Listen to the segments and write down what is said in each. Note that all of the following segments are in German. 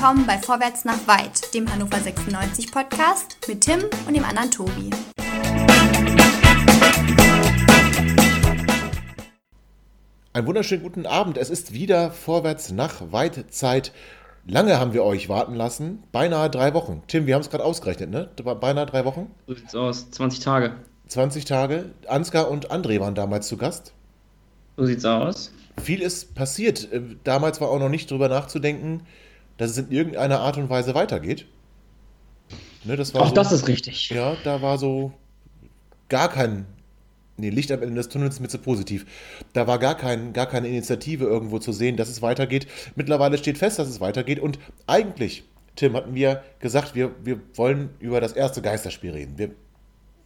willkommen bei Vorwärts nach Weit, dem Hannover 96 Podcast mit Tim und dem anderen Tobi. Einen wunderschönen guten Abend. Es ist wieder Vorwärts nach Weit Zeit. Lange haben wir euch warten lassen. Beinahe drei Wochen. Tim, wir haben es gerade ausgerechnet, ne? Beinahe drei Wochen. So sieht's aus. 20 Tage. 20 Tage. Ansgar und André waren damals zu Gast. So sieht's aus. Viel ist passiert. Äh, damals war auch noch nicht drüber nachzudenken, dass es in irgendeiner Art und Weise weitergeht. Ne, das auch so, das ist richtig. Ja, da war so gar kein. Nee, Licht am Ende des Tunnels ist mir zu positiv. Da war gar, kein, gar keine Initiative irgendwo zu sehen, dass es weitergeht. Mittlerweile steht fest, dass es weitergeht. Und eigentlich, Tim, hatten wir gesagt, wir, wir wollen über das erste Geisterspiel reden. Wir,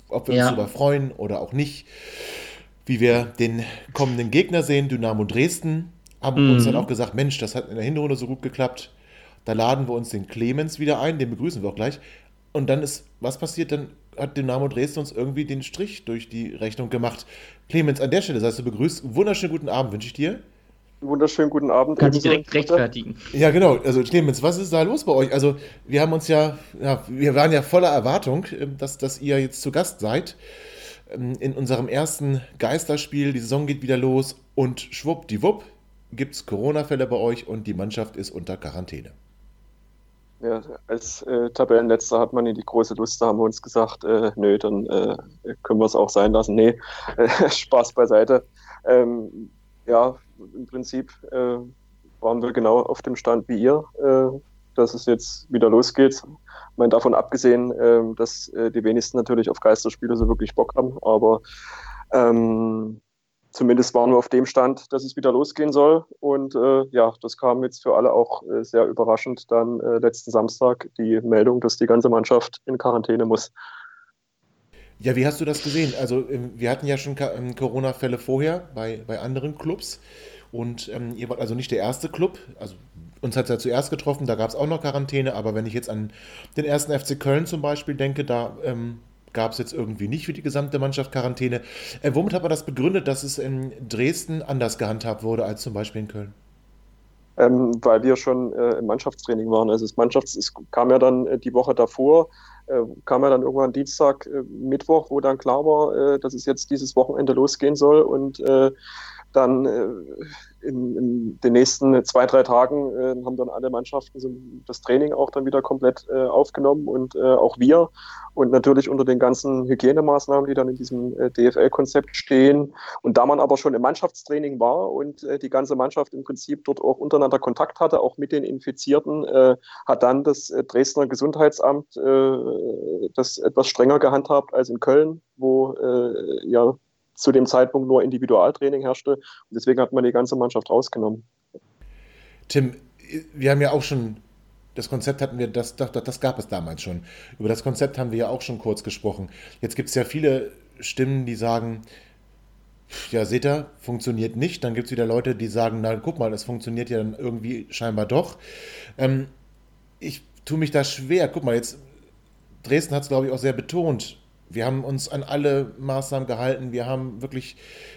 ob wir ja. uns darüber freuen oder auch nicht. Wie wir den kommenden Gegner sehen, Dynamo Dresden, haben mhm. uns dann auch gesagt, Mensch, das hat in der Hinrunde so gut geklappt. Da laden wir uns den Clemens wieder ein, den begrüßen wir auch gleich. Und dann ist, was passiert? Dann hat Dynamo Dresden uns irgendwie den Strich durch die Rechnung gemacht. Clemens, an der Stelle seist du begrüßt. Wunderschönen guten Abend wünsche ich dir. Wunderschönen guten Abend. Kann ich direkt rechtfertigen. Ja, genau. Also Clemens, was ist da los bei euch? Also wir haben uns ja, ja wir waren ja voller Erwartung, ähm, dass, dass ihr jetzt zu Gast seid ähm, in unserem ersten Geisterspiel. Die Saison geht wieder los und schwuppdiwupp gibt es Corona-Fälle bei euch und die Mannschaft ist unter Quarantäne. Ja, als äh, Tabellenletzter hat man in die große Lust, da haben wir uns gesagt, äh, nö, dann äh, können wir es auch sein lassen. Nee, äh, Spaß beiseite. Ähm, ja, im Prinzip äh, waren wir genau auf dem Stand wie ihr, äh, dass es jetzt wieder losgeht. Ich meine, davon abgesehen, ähm, dass die wenigsten natürlich auf Geisterspiele so wirklich Bock haben, aber ähm, zumindest waren wir auf dem Stand, dass es wieder losgehen soll. Und äh, ja, das kam jetzt für alle auch äh, sehr überraschend dann äh, letzten Samstag die Meldung, dass die ganze Mannschaft in Quarantäne muss. Ja, wie hast du das gesehen? Also ähm, wir hatten ja schon ähm, Corona-Fälle vorher bei, bei anderen Clubs und ähm, ihr wart also nicht der erste Club. Also uns hat es ja zuerst getroffen, da gab es auch noch Quarantäne, aber wenn ich jetzt an den ersten FC Köln zum Beispiel denke, da ähm, gab es jetzt irgendwie nicht für die gesamte Mannschaft Quarantäne. Äh, womit hat man das begründet, dass es in Dresden anders gehandhabt wurde als zum Beispiel in Köln? Ähm, weil wir schon äh, im Mannschaftstraining waren. Also das Mannschafts es kam ja dann äh, die Woche davor, äh, kam ja dann irgendwann Dienstag, äh, Mittwoch, wo dann klar war, äh, dass es jetzt dieses Wochenende losgehen soll und dann in, in, den nächsten zwei, drei Tagen äh, haben dann alle Mannschaften so das Training auch dann wieder komplett äh, aufgenommen und äh, auch wir. Und natürlich unter den ganzen Hygienemaßnahmen, die dann in diesem äh, DFL-Konzept stehen. Und da man aber schon im Mannschaftstraining war und äh, die ganze Mannschaft im Prinzip dort auch untereinander Kontakt hatte, auch mit den Infizierten, äh, hat dann das Dresdner Gesundheitsamt das etwas strenger gehandhabt als in Köln, wo ja zu dem Zeitpunkt nur Individualtraining herrschte. Und deswegen hat man die ganze Mannschaft rausgenommen. Tim, wir haben ja auch schon, das Konzept hatten wir, das, das, das gab es damals schon. Über das Konzept haben wir ja auch schon kurz gesprochen. Jetzt gibt es ja viele Stimmen, die sagen, ja, seht ihr, funktioniert nicht. Dann gibt es wieder Leute, die sagen, na, guck mal, das funktioniert ja dann irgendwie scheinbar doch. Ähm, ich tue mich da schwer. Guck mal, jetzt, Dresden hat es, glaube ich, auch sehr betont. Wir haben uns an alle Maßnahmen gehalten. Wir haben wirklich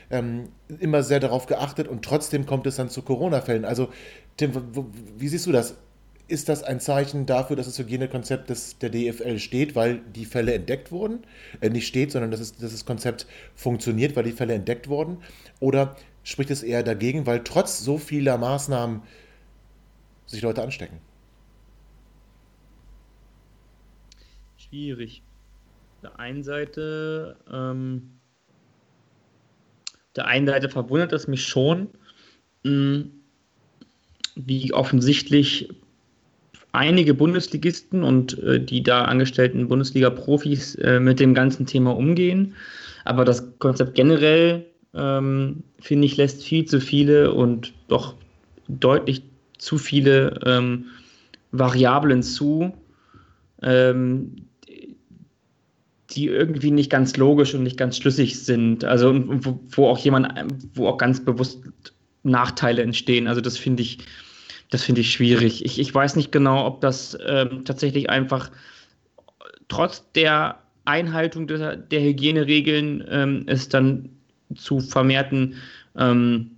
ähm, immer sehr darauf geachtet und trotzdem kommt es dann zu Corona-Fällen. Also, Tim, wie siehst du das? Ist das ein Zeichen dafür, dass das Hygienekonzept des, der DFL steht, weil die Fälle entdeckt wurden? Äh, nicht steht, sondern dass, es, dass das Konzept funktioniert, weil die Fälle entdeckt wurden? Oder spricht es eher dagegen, weil trotz so vieler Maßnahmen sich Leute anstecken? Schwierig der einen Seite, ähm, der einen Seite verwundert es mich schon, mh, hm, wie offensichtlich einige Bundesligisten und äh, die da angestellten Bundesliga-Profis äh, mit dem ganzen Thema umgehen. Aber das Konzept generell, ähm, finde ich, lässt viel zu viele und doch deutlich zu viele ähm, Variablen zu, ähm, die irgendwie nicht ganz logisch und nicht ganz schlüssig sind. Also wo, wo auch jemand, wo auch ganz bewusst Nachteile entstehen. Also das finde ich, das finde ich schwierig. Ich, ich weiß nicht genau, ob das ähm, tatsächlich einfach trotz der Einhaltung der, der Hygieneregeln ähm, es dann zu vermehrten ähm,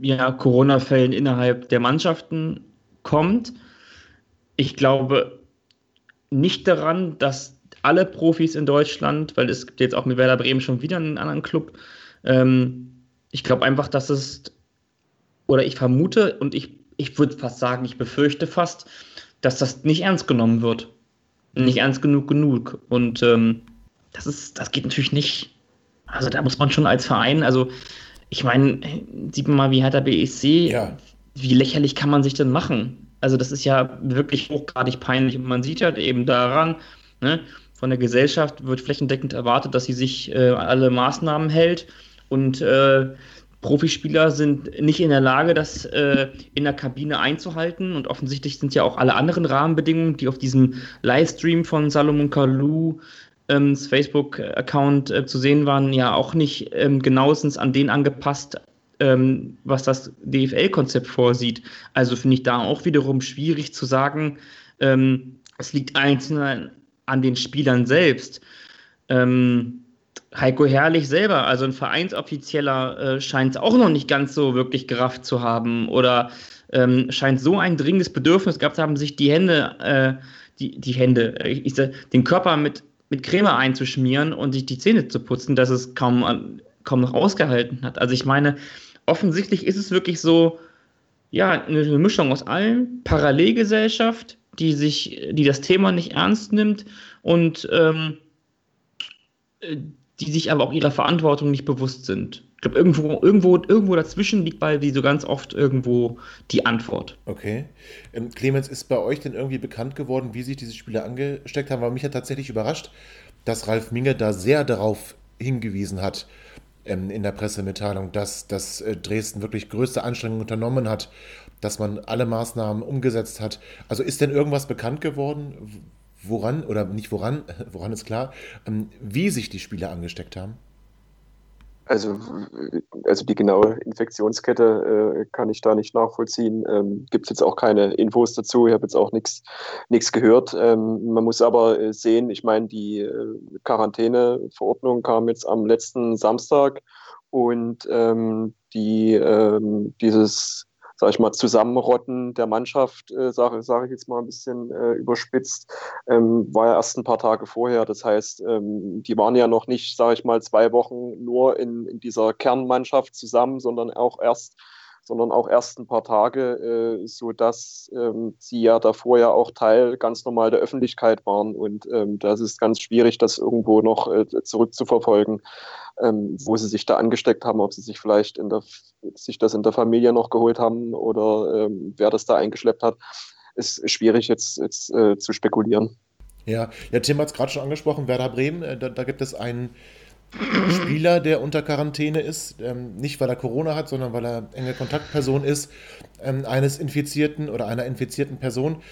ja, Corona-Fällen innerhalb der Mannschaften kommt. Ich glaube nicht daran, dass alle Profis in Deutschland, weil es gibt jetzt auch mit Werder Bremen schon wieder einen anderen Club, ähm, ich glaube einfach, dass es, oder ich vermute und ich, ich würde fast sagen, ich befürchte fast, dass das nicht ernst genommen wird. Nicht ernst genug genug. Und ähm, das ist, das geht natürlich nicht. Also da muss man schon als Verein, also ich meine, sieht man mal, wie Hertha BEC, ja. wie lächerlich kann man sich denn machen? Also das ist ja wirklich hochgradig peinlich und man sieht halt eben daran, ne, von der Gesellschaft wird flächendeckend erwartet, dass sie sich äh, alle Maßnahmen hält und äh, Profispieler sind nicht in der Lage, das äh, in der Kabine einzuhalten. Und offensichtlich sind ja auch alle anderen Rahmenbedingungen, die auf diesem Livestream von Salomon Kalou ähm, Facebook-Account äh, zu sehen waren, ja auch nicht ähm, genauestens an den angepasst, ähm, was das DFL-Konzept vorsieht. Also finde ich da auch wiederum schwierig zu sagen, ähm, es liegt einzeln an den Spielern selbst. Ähm, Heiko Herrlich selber, also ein Vereinsoffizieller, äh, scheint es auch noch nicht ganz so wirklich gerafft zu haben oder ähm, scheint so ein dringendes Bedürfnis gehabt zu haben, sich die Hände, äh, die, die Hände, äh, ich, ich, den Körper mit, mit Creme einzuschmieren und sich die Zähne zu putzen, dass es kaum, kaum noch ausgehalten hat. Also ich meine, offensichtlich ist es wirklich so, ja, eine Mischung aus allen, Parallelgesellschaft, die sich, die das Thema nicht ernst nimmt und ähm, die sich aber auch ihrer Verantwortung nicht bewusst sind. Ich glaube, irgendwo, irgendwo, irgendwo dazwischen liegt bei wie so ganz oft irgendwo die Antwort. Okay. Ähm, Clemens, ist bei euch denn irgendwie bekannt geworden, wie sich diese Spieler angesteckt haben? Weil mich hat tatsächlich überrascht, dass Ralf Minge da sehr darauf hingewiesen hat ähm, in der Pressemitteilung, dass, dass äh, Dresden wirklich größte Anstrengungen unternommen hat, dass man alle Maßnahmen umgesetzt hat. Also ist denn irgendwas bekannt geworden, woran, oder nicht woran, woran ist klar, ähm, wie sich die Spieler angesteckt haben? Also, also die genaue Infektionskette äh, kann ich da nicht nachvollziehen. Ähm, Gibt es jetzt auch keine Infos dazu. Ich habe jetzt auch nichts gehört. Ähm, man muss aber äh, sehen, ich meine, die äh, Quarantäneverordnung kam jetzt am letzten Samstag und ähm, die, ähm, dieses sag ich mal, Zusammenrotten der Mannschaft, äh, sage sag ich jetzt mal ein bisschen äh, überspitzt, ähm, war ja erst ein paar Tage vorher. Das heißt, ähm, die waren ja noch nicht, sage ich mal, zwei Wochen nur in, in dieser Kernmannschaft zusammen, sondern auch erst sondern auch erst ein paar Tage, äh, so dass ähm, sie ja davor ja auch Teil ganz normal der Öffentlichkeit waren und ähm, das ist ganz schwierig, das irgendwo noch äh, zurückzuverfolgen ähm, wo sie sich da angesteckt haben, ob sie sich vielleicht in der, sich das in der Familie noch geholt haben oder ähm, wer das da eingeschleppt hat, ist schwierig jetzt, jetzt äh, zu spekulieren. Ja, ja Tim hat es gerade schon angesprochen, Werder Bremen, äh, da, da, gibt es einen Spieler, der unter Quarantäne ist, ähm, nicht weil er Corona hat, sondern weil er enge Kontaktperson ist, ähm, eines Infizierten oder einer infizierten Person.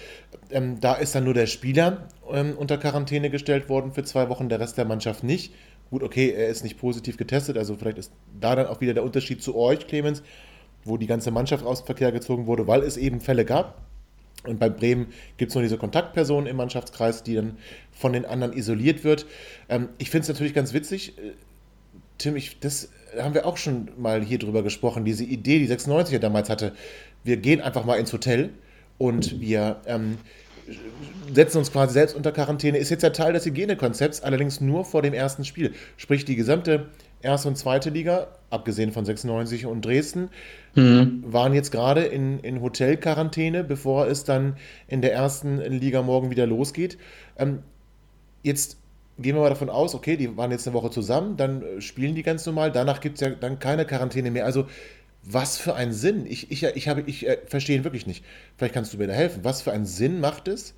Ähm, da ist dann nur der Spieler ähm, unter Quarantäne gestellt worden für zwei Wochen, der Rest der Mannschaft nicht. Gut, okay, er ist nicht positiv getestet, also vielleicht ist da dann auch wieder der Unterschied zu euch, Clemens, wo die ganze Mannschaft aus dem Verkehr gezogen wurde, weil es eben Fälle gab. Und bei Bremen gibt es nur diese Kontaktperson im Mannschaftskreis, die dann von den anderen isoliert wird. Ähm, ich finde es natürlich ganz witzig, äh, Tim, ich, das haben wir auch schon mal hier drüber gesprochen, diese Idee, die 96er damals hatte. Wir gehen einfach mal ins Hotel und wir ähm, setzen uns quasi selbst unter Quarantäne, ist jetzt ja Teil des Hygienekonzepts, allerdings nur vor dem ersten Spiel. Sprich, die gesamte erste und zweite Liga, abgesehen von 96 und Dresden, mhm. waren jetzt gerade in, in Hotelquarantäne, bevor es dann in der ersten Liga morgen wieder losgeht. Ähm, jetzt gehen wir mal davon aus, okay, die waren jetzt eine Woche zusammen, dann äh, spielen die ganz normal, danach gibt es ja dann keine Quarantäne mehr. Also was für einen Sinn? Ich, ich, ich, habe, ich äh, verstehe ihn wirklich nicht. Vielleicht kannst du mir da helfen. Was für einen Sinn macht es,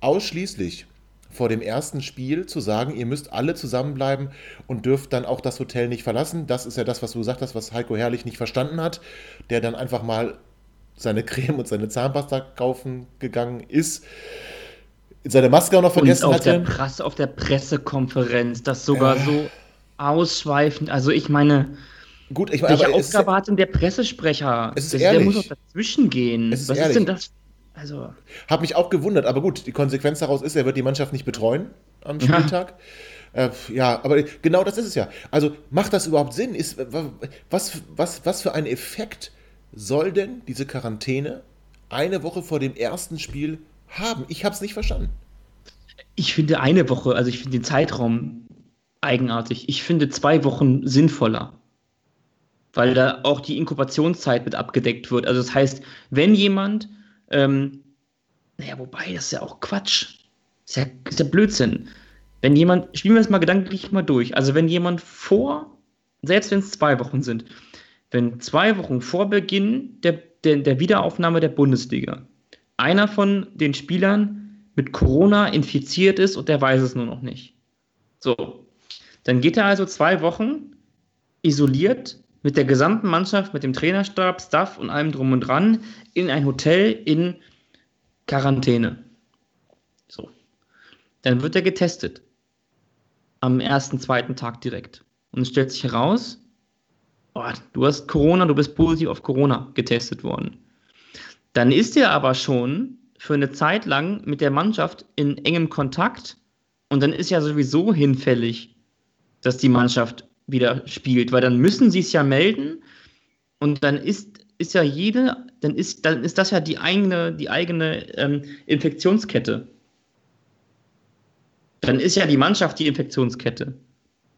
ausschließlich vor dem ersten Spiel zu sagen, ihr müsst alle zusammenbleiben und dürft dann auch das Hotel nicht verlassen? Das ist ja das, was du gesagt hast, was Heiko Herrlich nicht verstanden hat, der dann einfach mal seine Creme und seine Zahnpasta kaufen gegangen ist seine Maske auch noch vergessen und auf hatte. Der Presse, auf der Pressekonferenz, das sogar äh. so ausschweifend. Also ich meine, Gut, ich meine, Welche Aufgabe hat denn der Pressesprecher? Es ist ehrlich. Der muss doch dazwischen gehen. Was ehrlich. ist denn das? Also. Hab mich auch gewundert, aber gut, die Konsequenz daraus ist, er wird die Mannschaft nicht betreuen am Spieltag. Ja. Äh, ja, aber genau das ist es ja. Also macht das überhaupt Sinn? Ist, was, was, was für ein Effekt soll denn diese Quarantäne eine Woche vor dem ersten Spiel haben? Ich habe es nicht verstanden. Ich finde eine Woche, also ich finde den Zeitraum eigenartig. Ich finde zwei Wochen sinnvoller, weil da auch die Inkubationszeit mit abgedeckt wird. Also das heißt, wenn jemand, ähm, naja, wobei, das ist ja auch Quatsch. Das ist ja, ist ja Blödsinn. Wenn jemand, spielen wir das mal gedanklich mal durch. Also wenn jemand vor, selbst wenn es zwei Wochen sind, wenn zwei Wochen vor Beginn der, der, der Wiederaufnahme der Bundesliga einer von den Spielern mit Corona infiziert ist und der weiß es nur noch nicht. So, dann geht er also zwei Wochen isoliert mit der gesamten Mannschaft, mit dem Trainerstab, Staff und allem drum und dran in ein Hotel in Quarantäne. So. Dann wird er getestet. Am ersten, zweiten Tag direkt. Und es stellt sich heraus, oh, du hast Corona, du bist positiv auf Corona getestet worden. Dann ist er aber schon für eine Zeit lang mit der Mannschaft in engem Kontakt und dann ist ja sowieso hinfällig, dass die Mannschaft wieder spielt, weil dann müssen sie es ja melden und dann ist, ist ja jede, dann ist, dann ist das ja die eigene, die eigene ähm, Infektionskette. Dann ist ja die Mannschaft die Infektionskette.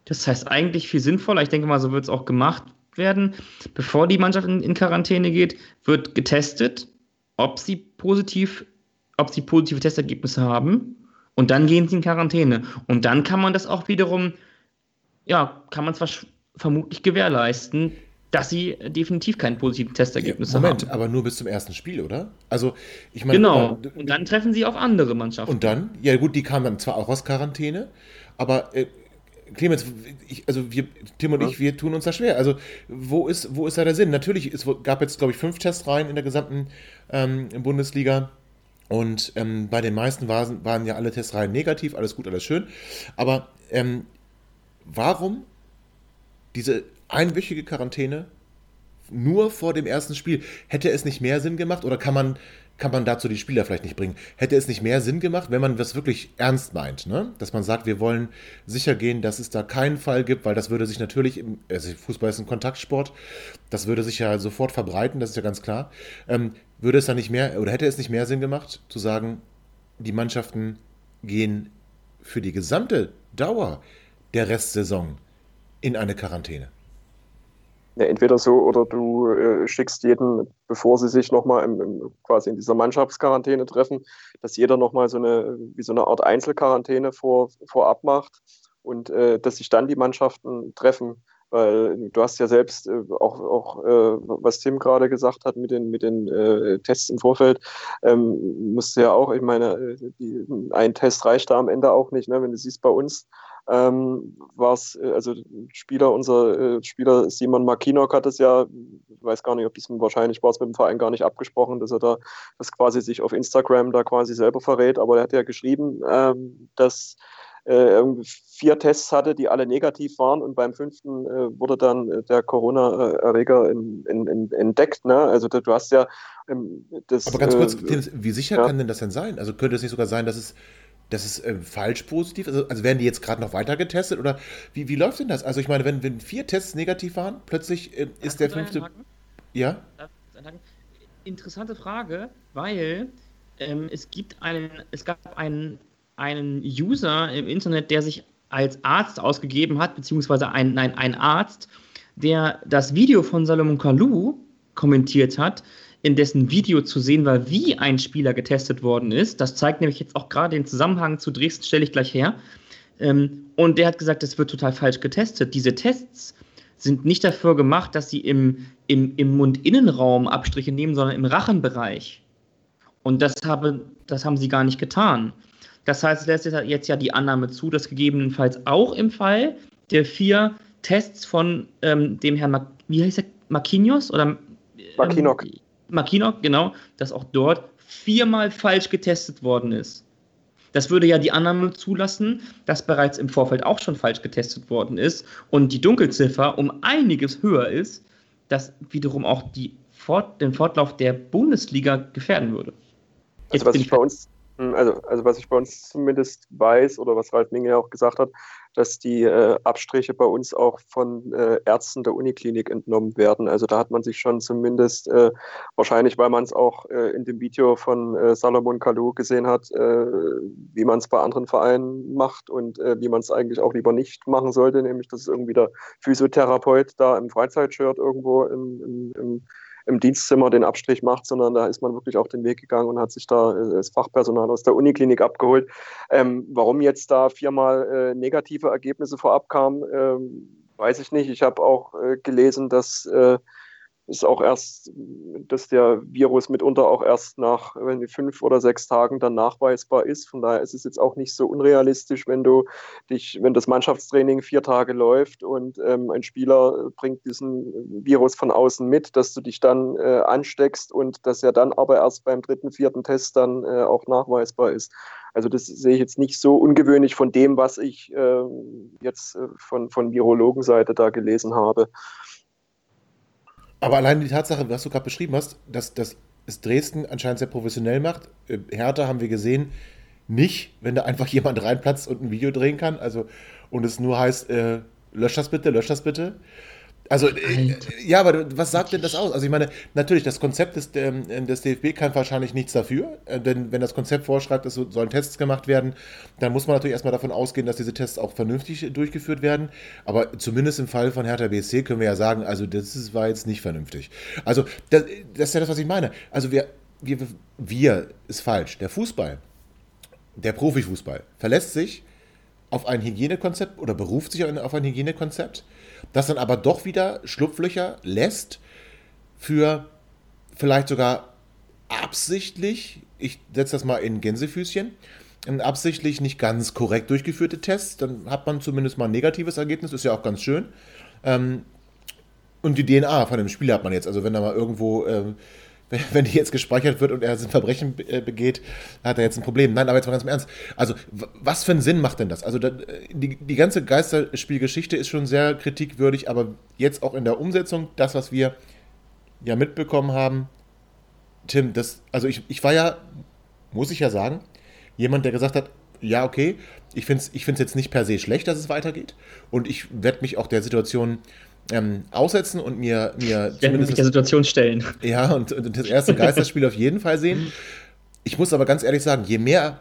Das heißt eigentlich viel sinnvoller, ich denke mal, so wird es auch gemacht werden. Bevor die Mannschaft in, in Quarantäne geht, wird getestet, ob sie positiv, ob sie positive Testergebnisse haben und dann gehen sie in Quarantäne. Und dann kann man das auch wiederum ja, kann man zwar vermutlich gewährleisten, dass sie definitiv kein positives Testergebnis ja, Moment, haben. aber nur bis zum ersten Spiel, oder? Also, ich meine. Genau. Äh, und dann treffen sie auf andere Mannschaften. Und dann? Ja, gut, die kamen dann zwar auch aus Quarantäne, aber. Äh, Clemens, ich, also wir, Tim und ja. ich, wir tun uns da schwer. Also, wo ist, wo ist da der Sinn? Natürlich, es gab jetzt, glaube ich, fünf Testreihen in der gesamten ähm, Bundesliga. Und ähm, bei den meisten waren, waren ja alle Testreihen negativ, alles gut, alles schön. Aber ähm, warum diese einwöchige Quarantäne nur vor dem ersten Spiel? Hätte es nicht mehr Sinn gemacht oder kann man, kann man dazu die Spieler vielleicht nicht bringen? Hätte es nicht mehr Sinn gemacht, wenn man das wirklich ernst meint, ne? dass man sagt, wir wollen sicher gehen, dass es da keinen Fall gibt, weil das würde sich natürlich, im, also Fußball ist ein Kontaktsport, das würde sich ja sofort verbreiten, das ist ja ganz klar. Ähm, würde es dann nicht mehr oder hätte es nicht mehr Sinn gemacht, zu sagen, die Mannschaften gehen für die gesamte Dauer der Restsaison in eine Quarantäne? Ja, entweder so oder du äh, schickst jeden, bevor sie sich nochmal quasi in dieser Mannschaftsquarantäne treffen, dass jeder nochmal so eine, wie so eine Art Einzelquarantäne vor, vorab macht und äh, dass sich dann die Mannschaften treffen. Weil du hast ja selbst äh, auch, auch äh, was Tim gerade gesagt hat mit den, mit den äh, Tests im Vorfeld, ähm, musst du ja auch, ich meine, äh, die, ein Test reicht da am Ende auch nicht. Ne? Wenn du siehst, bei uns ähm, war es, äh, also Spieler, unser äh, Spieler Simon Makinok hat es ja, ich weiß gar nicht, ob das wahrscheinlich war es mit dem Verein gar nicht abgesprochen, dass er da das quasi sich auf Instagram da quasi selber verrät, aber er hat ja geschrieben, ähm, dass äh, vier Tests hatte, die alle negativ waren und beim fünften äh, wurde dann der Corona-Erreger entdeckt. Ne? Also du hast ja ähm, das. Aber ganz kurz, äh, wie sicher ja. kann denn das denn sein? Also könnte es nicht sogar sein, dass es das ist äh, falsch positiv? Also, also, werden die jetzt gerade noch weiter getestet oder wie, wie läuft denn das? Also ich meine, wenn, wenn vier Tests negativ waren, plötzlich äh, ist der fünfte. Ja? Interessante Frage, weil ähm, es gibt einen, es gab einen, einen User im Internet, der sich als Arzt ausgegeben hat, beziehungsweise ein, nein, ein Arzt, der das Video von Salomon Kalou kommentiert hat, in dessen Video zu sehen war, wie ein Spieler getestet worden ist. Das zeigt nämlich jetzt auch gerade den Zusammenhang zu Dresden, stelle ich gleich her. Ähm, und der hat gesagt, es wird total falsch getestet. Diese Tests sind nicht dafür gemacht, dass sie im, im, im Mundinnenraum Abstriche nehmen, sondern im Rachenbereich. Und das, habe, das haben sie gar nicht getan. Das heißt, es lässt jetzt ja die Annahme zu, dass gegebenenfalls auch im Fall der vier Tests von ähm, dem Herrn, Ma wie heißt er, Marquinhos oder ähm, Makinok, genau, dass auch dort viermal falsch getestet worden ist. Das würde ja die Annahme zulassen, dass bereits im Vorfeld auch schon falsch getestet worden ist und die Dunkelziffer um einiges höher ist, das wiederum auch die Fort, den Fortlauf der Bundesliga gefährden würde. Also was ich bei uns also, also was ich bei uns zumindest weiß oder was Ralf Minge ja auch gesagt hat, dass die äh, Abstriche bei uns auch von äh, Ärzten der Uniklinik entnommen werden. Also da hat man sich schon zumindest, äh, wahrscheinlich weil man es auch äh, in dem Video von äh, Salomon Kalou gesehen hat, äh, wie man es bei anderen Vereinen macht und wie man es eigentlich auch lieber nicht machen sollte, nämlich dass irgendwie der Physiotherapeut da im Freizeitshirt irgendwo im, im, im im Dienstzimmer den Abstrich macht, sondern da ist man wirklich auch den Weg gegangen und hat sich da äh, das Fachpersonal aus der Uniklinik abgeholt. Ähm, warum jetzt da viermal äh, negative Ergebnisse vorab kamen, ähm, weiß ich nicht. Ich habe auch äh, gelesen, dass äh, ist auch erst, dass der Virus mitunter auch erst nach wenn fünf oder sechs Tagen dann nachweisbar ist. Von daher ist es jetzt auch nicht so unrealistisch, wenn du dich, wenn das Mannschaftstraining vier Tage läuft und ähm, ein Spieler bringt diesen Virus von außen mit, dass du dich dann äh, ansteckst und dass er dann aber erst beim dritten, vierten Test dann äh, auch nachweisbar ist. Also das sehe ich jetzt nicht so ungewöhnlich von dem, was ich äh, jetzt von, von Virologenseite da gelesen habe. Aber allein die Tatsache, was du gerade beschrieben hast, dass, dass es Dresden anscheinend sehr professionell macht. Äh, Hertha haben wir gesehen, nicht, wenn da einfach jemand reinplatzt und ein Video drehen kann. Also, und es nur heißt, äh, lösch das bitte, lösch das bitte. Also, äh, ja, aber was sagt denn das aus? Also, ich meine, natürlich, das Konzept des, ähm, des DFB kann wahrscheinlich nichts dafür, äh, denn wenn das Konzept vorschreibt, es sollen Tests gemacht werden, dann muss man natürlich erstmal davon ausgehen, dass diese Tests auch vernünftig durchgeführt werden. Aber zumindest im Fall von Hertha BSC können wir ja sagen, also, das war jetzt nicht vernünftig. Also, das, das ist ja das, was ich meine. Also, wir, wir, wir ist falsch. Der Fußball, der Profifußball, verlässt sich auf ein Hygienekonzept oder beruft sich auf ein Hygienekonzept das dann aber doch wieder Schlupflöcher lässt für vielleicht sogar absichtlich, ich setze das mal in Gänsefüßchen, absichtlich nicht ganz korrekt durchgeführte Tests, dann hat man zumindest mal ein negatives Ergebnis, ist ja auch ganz schön. Ähm, und die DNA von dem Spieler hat man jetzt, also wenn er mal irgendwo ähm, wenn die jetzt gespeichert wird und er ein Verbrechen äh, begeht, hat er jetzt ein Problem. Nein, aber jetzt mal ganz im Ernst. Also, was für einen Sinn macht denn das? Also, die, die ganze Geisterspielgeschichte ist schon sehr kritikwürdig, aber jetzt auch in der Umsetzung, das, was wir ja mitbekommen haben, Tim, das, also ich, ich war ja, muss ich ja sagen, jemand, der gesagt hat, ja, okay, ich finde es ich jetzt nicht per se schlecht, dass es weitergeht. Und ich werde mich auch der Situation ähm, aussetzen und mir, mir zumindest. Mich der Situation stellen. Ja, und, und das erste Geisterspiel auf jeden Fall sehen. Ich muss aber ganz ehrlich sagen, je mehr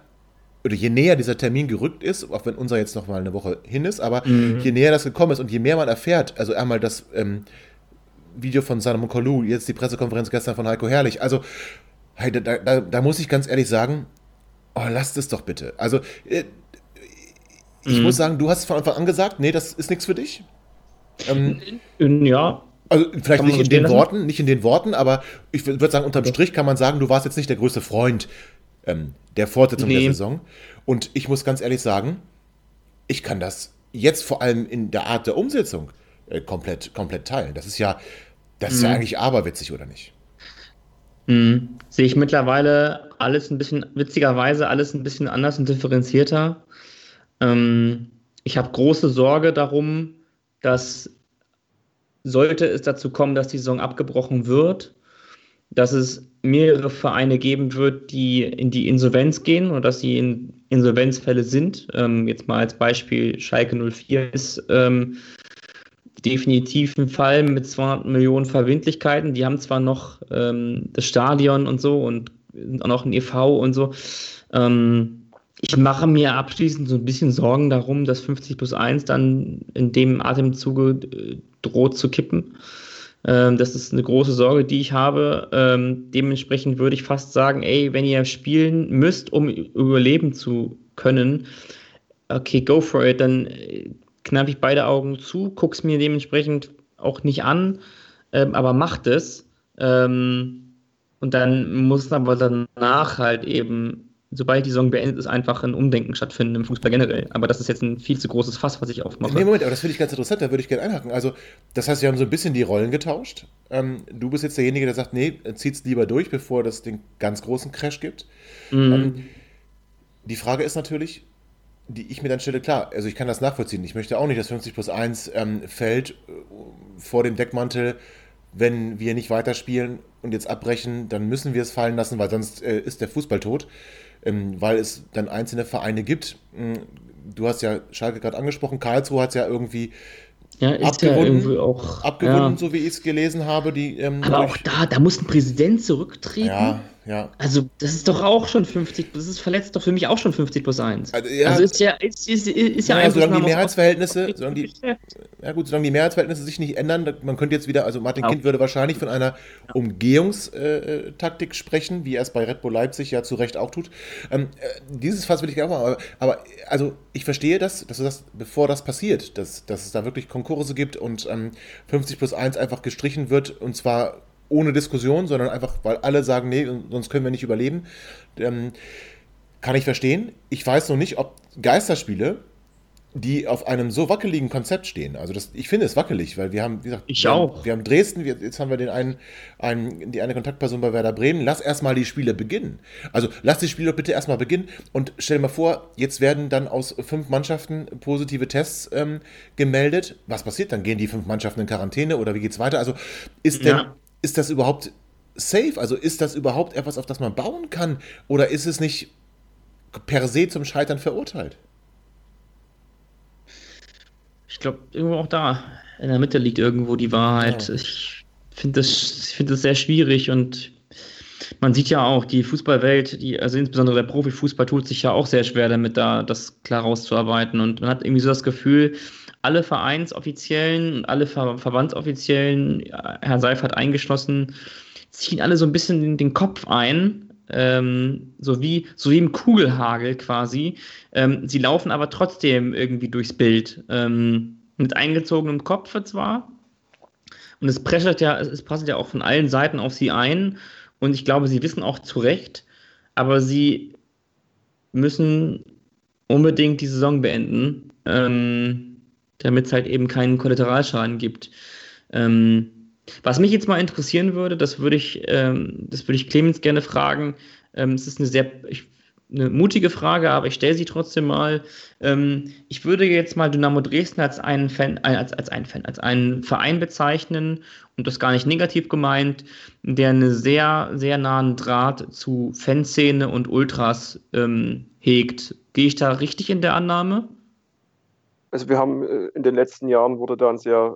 oder je näher dieser Termin gerückt ist, auch wenn unser jetzt noch mal eine Woche hin ist, aber mhm. je näher das gekommen ist und je mehr man erfährt, also einmal das ähm, Video von Salomon Kalou, jetzt die Pressekonferenz gestern von Heiko Herrlich, also hey, da, da, da, muss ich ganz ehrlich sagen, oh, lasst es doch bitte. Also äh, ich mhm. muss sagen, du hast von Anfang an gesagt, nee, das ist nichts für dich. Ähm, ja. Also vielleicht nicht in den lassen? Worten, nicht in den Worten, aber ich würde sagen, unterm Strich kann man sagen, du warst jetzt nicht der größte Freund ähm, der Fortsetzung nee. der Saison. Und ich muss ganz ehrlich sagen, ich kann das jetzt vor allem in der Art der Umsetzung äh, komplett, komplett teilen. Das ist ja, das ist mhm. ja eigentlich aberwitzig, oder nicht? Mhm. Sehe ich mittlerweile alles ein bisschen, witzigerweise alles ein bisschen anders und differenzierter. Ähm, ich habe große Sorge darum, dass sollte es dazu kommen, dass die Saison abgebrochen wird, dass es mehrere Vereine geben wird, die in die Insolvenz gehen oder dass sie in Insolvenzfälle sind. Ähm, jetzt mal als Beispiel Schalke 04 ist ähm, definitiv ein Fall mit 200 Millionen Verbindlichkeiten. Die haben zwar noch ähm, das Stadion und so und noch ein EV und so. Ähm, ich mache mir abschließend so ein bisschen Sorgen darum, dass 50 plus 1 dann in dem Atemzuge äh, droht zu kippen. Ähm, das ist eine große Sorge, die ich habe. Ähm, dementsprechend würde ich fast sagen, ey, wenn ihr spielen müsst, um überleben zu können, okay, go for it, dann äh, knappe ich beide Augen zu, guck's mir dementsprechend auch nicht an, ähm, aber macht es. Und dann muss aber danach halt eben sobald die Saison beendet ist, einfach ein Umdenken stattfinden im Fußball generell. Aber das ist jetzt ein viel zu großes Fass, was ich aufmache. Nee, Moment, aber das finde ich ganz interessant, da würde ich gerne einhaken. Also, das heißt, wir haben so ein bisschen die Rollen getauscht. Ähm, du bist jetzt derjenige, der sagt, nee, zieht's lieber durch, bevor es den ganz großen Crash gibt. Mhm. Ähm, die Frage ist natürlich, die ich mir dann stelle, klar, also ich kann das nachvollziehen. Ich möchte auch nicht, dass 50 plus 1 ähm, fällt äh, vor dem Deckmantel, wenn wir nicht weiterspielen und jetzt abbrechen, dann müssen wir es fallen lassen, weil sonst äh, ist der Fußball tot. Ähm, weil es dann einzelne Vereine gibt. Hm, du hast ja Schalke gerade angesprochen, Karlsruhe hat es ja irgendwie ja, ist abgewunden, ja irgendwie auch. Abgewunden, ja. so wie ich es gelesen habe. Die, ähm, Aber auch da, da muss ein Präsident zurücktreten. Ja, ja. Also, das ist doch auch schon 50, das ist verletzt doch für mich auch schon 50 plus 1. Also, ja, also ist ja, ist, ist, ist ja, ja solange die Mehrheitsverhältnisse, solange die, ja gut, solange die Mehrheitsverhältnisse sich nicht ändern, man könnte jetzt wieder, also Martin ja. Kind würde wahrscheinlich von einer Umgehungstaktik sprechen, wie er es bei Red Bull Leipzig ja zu Recht auch tut. Ähm, äh, dieses Fass will ich gerne machen, aber, aber, also ich verstehe das, dass du das, bevor das passiert, dass, dass es da wirklich Konkurse gibt und ähm, 50 plus 1 einfach gestrichen wird und zwar ohne Diskussion, sondern einfach, weil alle sagen, nee, sonst können wir nicht überleben. Ähm, kann ich verstehen. Ich weiß noch nicht, ob Geisterspiele, die auf einem so wackeligen Konzept stehen, also das, ich finde es wackelig, weil wir haben, wie gesagt, wir. Haben, wir haben Dresden, wir, jetzt haben wir den einen, einen, die eine Kontaktperson bei Werder Bremen. Lass erstmal die Spiele beginnen. Also lass die Spiele bitte erstmal beginnen und stell dir mal vor, jetzt werden dann aus fünf Mannschaften positive Tests ähm, gemeldet. Was passiert dann? Gehen die fünf Mannschaften in Quarantäne oder wie geht es weiter? Also ist ja. denn ist das überhaupt safe? Also ist das überhaupt etwas, auf das man bauen kann? Oder ist es nicht per se zum Scheitern verurteilt? Ich glaube, irgendwo auch da. In der Mitte liegt irgendwo die Wahrheit. Ja. Ich finde das, find das sehr schwierig und man sieht ja auch, die Fußballwelt, die, also insbesondere der Profifußball tut sich ja auch sehr schwer damit, da das klar rauszuarbeiten. Und man hat irgendwie so das Gefühl, alle Vereinsoffiziellen und alle Ver Verbandsoffiziellen, Herr Seifert eingeschlossen, ziehen alle so ein bisschen den, den Kopf ein, ähm, so, wie, so wie im Kugelhagel quasi. Ähm, sie laufen aber trotzdem irgendwie durchs Bild. Ähm, mit eingezogenem Kopf zwar. Und es prasselt ja, es prasselt ja auch von allen Seiten auf sie ein. Und ich glaube, sie wissen auch zu Recht, aber sie müssen unbedingt die Saison beenden. Ähm, damit es halt eben keinen Kollateralschaden gibt. Ähm, was mich jetzt mal interessieren würde, das würde ich, ähm, das würde ich Clemens gerne fragen. Ähm, es ist eine sehr ich, eine mutige Frage, aber ich stelle sie trotzdem mal. Ähm, ich würde jetzt mal Dynamo Dresden als einen Fan, äh, als, als einen Fan, als einen Verein bezeichnen und das gar nicht negativ gemeint, der einen sehr, sehr nahen Draht zu Fanszene und Ultras ähm, hegt. Gehe ich da richtig in der Annahme? Also wir haben äh, in den letzten Jahren wurde da ein sehr,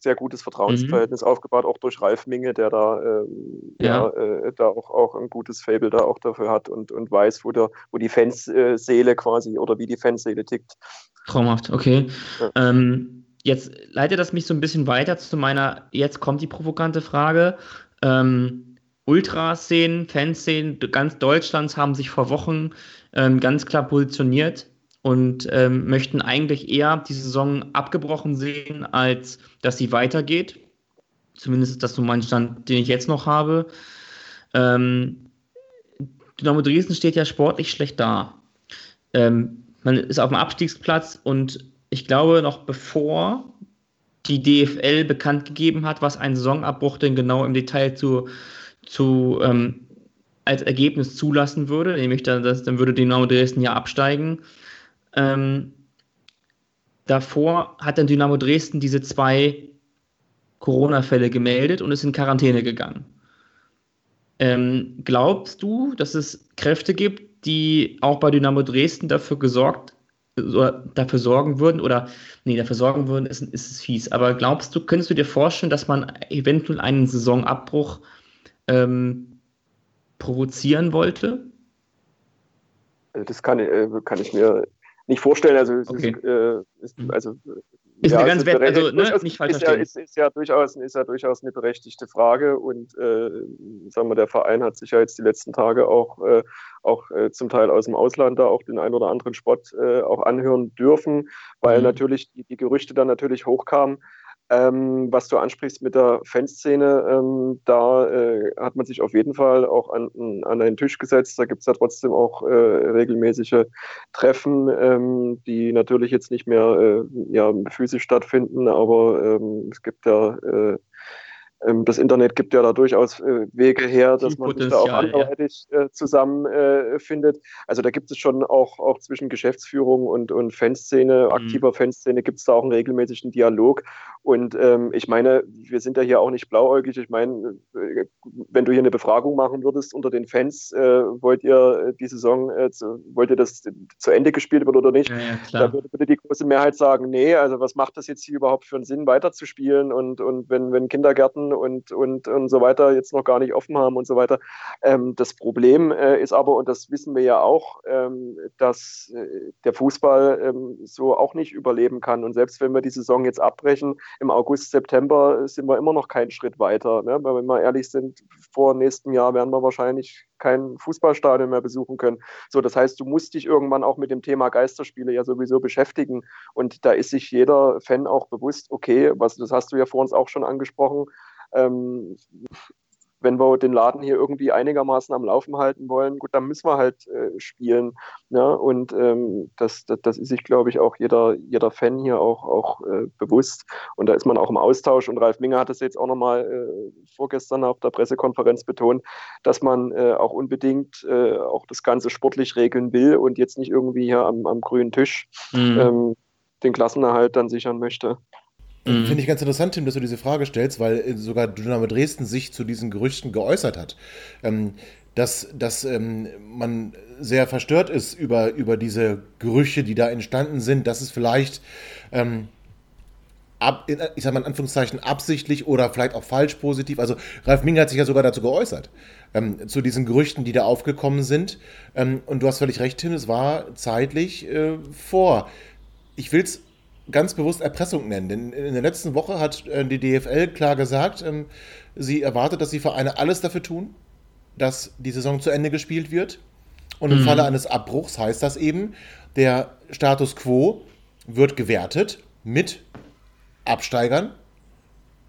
sehr gutes Vertrauensverhältnis mhm. aufgebaut, auch durch Ralf Minge, der da, ähm, ja. der, äh, da auch, auch ein gutes Fable da auch dafür hat und, und weiß, wo, der, wo die Fanseele quasi oder wie die Fanseele tickt. Traumhaft, okay. Ja. Ähm, jetzt leitet das mich so ein bisschen weiter zu meiner, jetzt kommt die provokante Frage. Ähm, Ultraszenen, Fanszenen ganz Deutschlands haben sich vor Wochen ähm, ganz klar positioniert und ähm, möchten eigentlich eher die Saison abgebrochen sehen, als dass sie weitergeht. Zumindest ist das so mein Stand, den ich jetzt noch habe. Ähm, Dynamo Dresden steht ja sportlich schlecht da. Ähm, man ist auf dem Abstiegsplatz und ich glaube, noch bevor die DFL bekannt gegeben hat, was ein Saisonabbruch denn genau im Detail zu, zu ähm, als Ergebnis zulassen würde, nämlich dann, dass, dann würde Dynamo Dresden ja absteigen, ähm, davor hat dann Dynamo Dresden diese zwei Corona-Fälle gemeldet und ist in Quarantäne gegangen. Ähm, glaubst du, dass es Kräfte gibt, die auch bei Dynamo Dresden dafür gesorgt dafür sorgen würden oder nee, dafür sorgen würden, ist, ist es fies. Aber glaubst du, könntest du dir vorstellen, dass man eventuell einen Saisonabbruch ähm, provozieren wollte? Das kann, äh, kann ich mir nicht vorstellen. Also, es okay. ist, äh, ist, mhm. also ist ja, eine ganz wert, also ne, nicht falsch ist ja, ist, ist, ja durchaus, ist ja durchaus eine berechtigte Frage und äh, sagen wir, der Verein hat sich ja jetzt die letzten Tage auch, äh, auch äh, zum Teil aus dem Ausland da auch den einen oder anderen Spot äh, auch anhören dürfen, weil mhm. natürlich die, die Gerüchte dann natürlich hochkamen, ähm, was du ansprichst mit der Fanszene, ähm, da äh, hat man sich auf jeden Fall auch an, an einen Tisch gesetzt. Da gibt es ja trotzdem auch äh, regelmäßige Treffen, ähm, die natürlich jetzt nicht mehr äh, ja, physisch stattfinden, aber ähm, es gibt ja das Internet gibt ja da durchaus äh, Wege her, dass man sich da auch anderweitig äh, zusammenfindet. Äh, also da gibt es schon auch, auch zwischen Geschäftsführung und, und Fanszene, mhm. aktiver Fanszene, gibt es da auch einen regelmäßigen Dialog. Und ähm, ich meine, wir sind ja hier auch nicht blauäugig. Ich meine, wenn du hier eine Befragung machen würdest unter den Fans, äh, wollt ihr die Saison, äh, zu, wollt ihr das zu Ende gespielt wird oder nicht? Ja, ja, da würde, würde, die große Mehrheit sagen, nee, also was macht das jetzt hier überhaupt für einen Sinn, weiterzuspielen? Und, und wenn, wenn Kindergärten und, und, und so weiter jetzt noch gar nicht offen haben und so weiter. Ähm, das Problem äh, ist aber, und das wissen wir ja auch, ähm, dass äh, der Fußball ähm, so auch nicht überleben kann. Und selbst wenn wir die Saison jetzt abbrechen, im August, September sind wir immer noch keinen Schritt weiter. Ne? Weil wenn wir ehrlich sind, vor nächstem Jahr werden wir wahrscheinlich kein Fußballstadion mehr besuchen können. So, das heißt, du musst dich irgendwann auch mit dem Thema Geisterspiele ja sowieso beschäftigen. Und da ist sich jeder Fan auch bewusst, okay, was, das hast du ja vor uns auch schon angesprochen, ähm, wenn wir den Laden hier irgendwie einigermaßen am Laufen halten wollen, gut, dann müssen wir halt äh, spielen. Ne? Und ähm, das, das, das, ist sich, glaube ich, auch jeder, jeder Fan hier auch, auch äh, bewusst. Und da ist man auch im Austausch. Und Ralf Minger hat es jetzt auch nochmal äh, vorgestern auf der Pressekonferenz betont, dass man äh, auch unbedingt äh, auch das Ganze sportlich regeln will und jetzt nicht irgendwie hier am, am grünen Tisch mhm. ähm, den Klassenerhalt dann sichern möchte. Mhm. Finde ich ganz interessant, Tim, dass du diese Frage stellst, weil äh, sogar Dynamo Dresden sich zu diesen Gerüchten geäußert hat. Ähm, dass, dass ähm, man sehr verstört ist über, über diese Gerüche, die da entstanden sind, dass es vielleicht, ähm, ab, ich sage mal in Anführungszeichen, absichtlich oder vielleicht auch falsch positiv, also Ralf Ming hat sich ja sogar dazu geäußert, ähm, zu diesen Gerüchten, die da aufgekommen sind. Ähm, und du hast völlig recht, Tim, es war zeitlich äh, vor. Ich will es ganz bewusst Erpressung nennen. Denn in der letzten Woche hat äh, die DFL klar gesagt, ähm, sie erwartet, dass die Vereine alles dafür tun, dass die Saison zu Ende gespielt wird. Und im mhm. Falle eines Abbruchs heißt das eben, der Status quo wird gewertet mit Absteigern.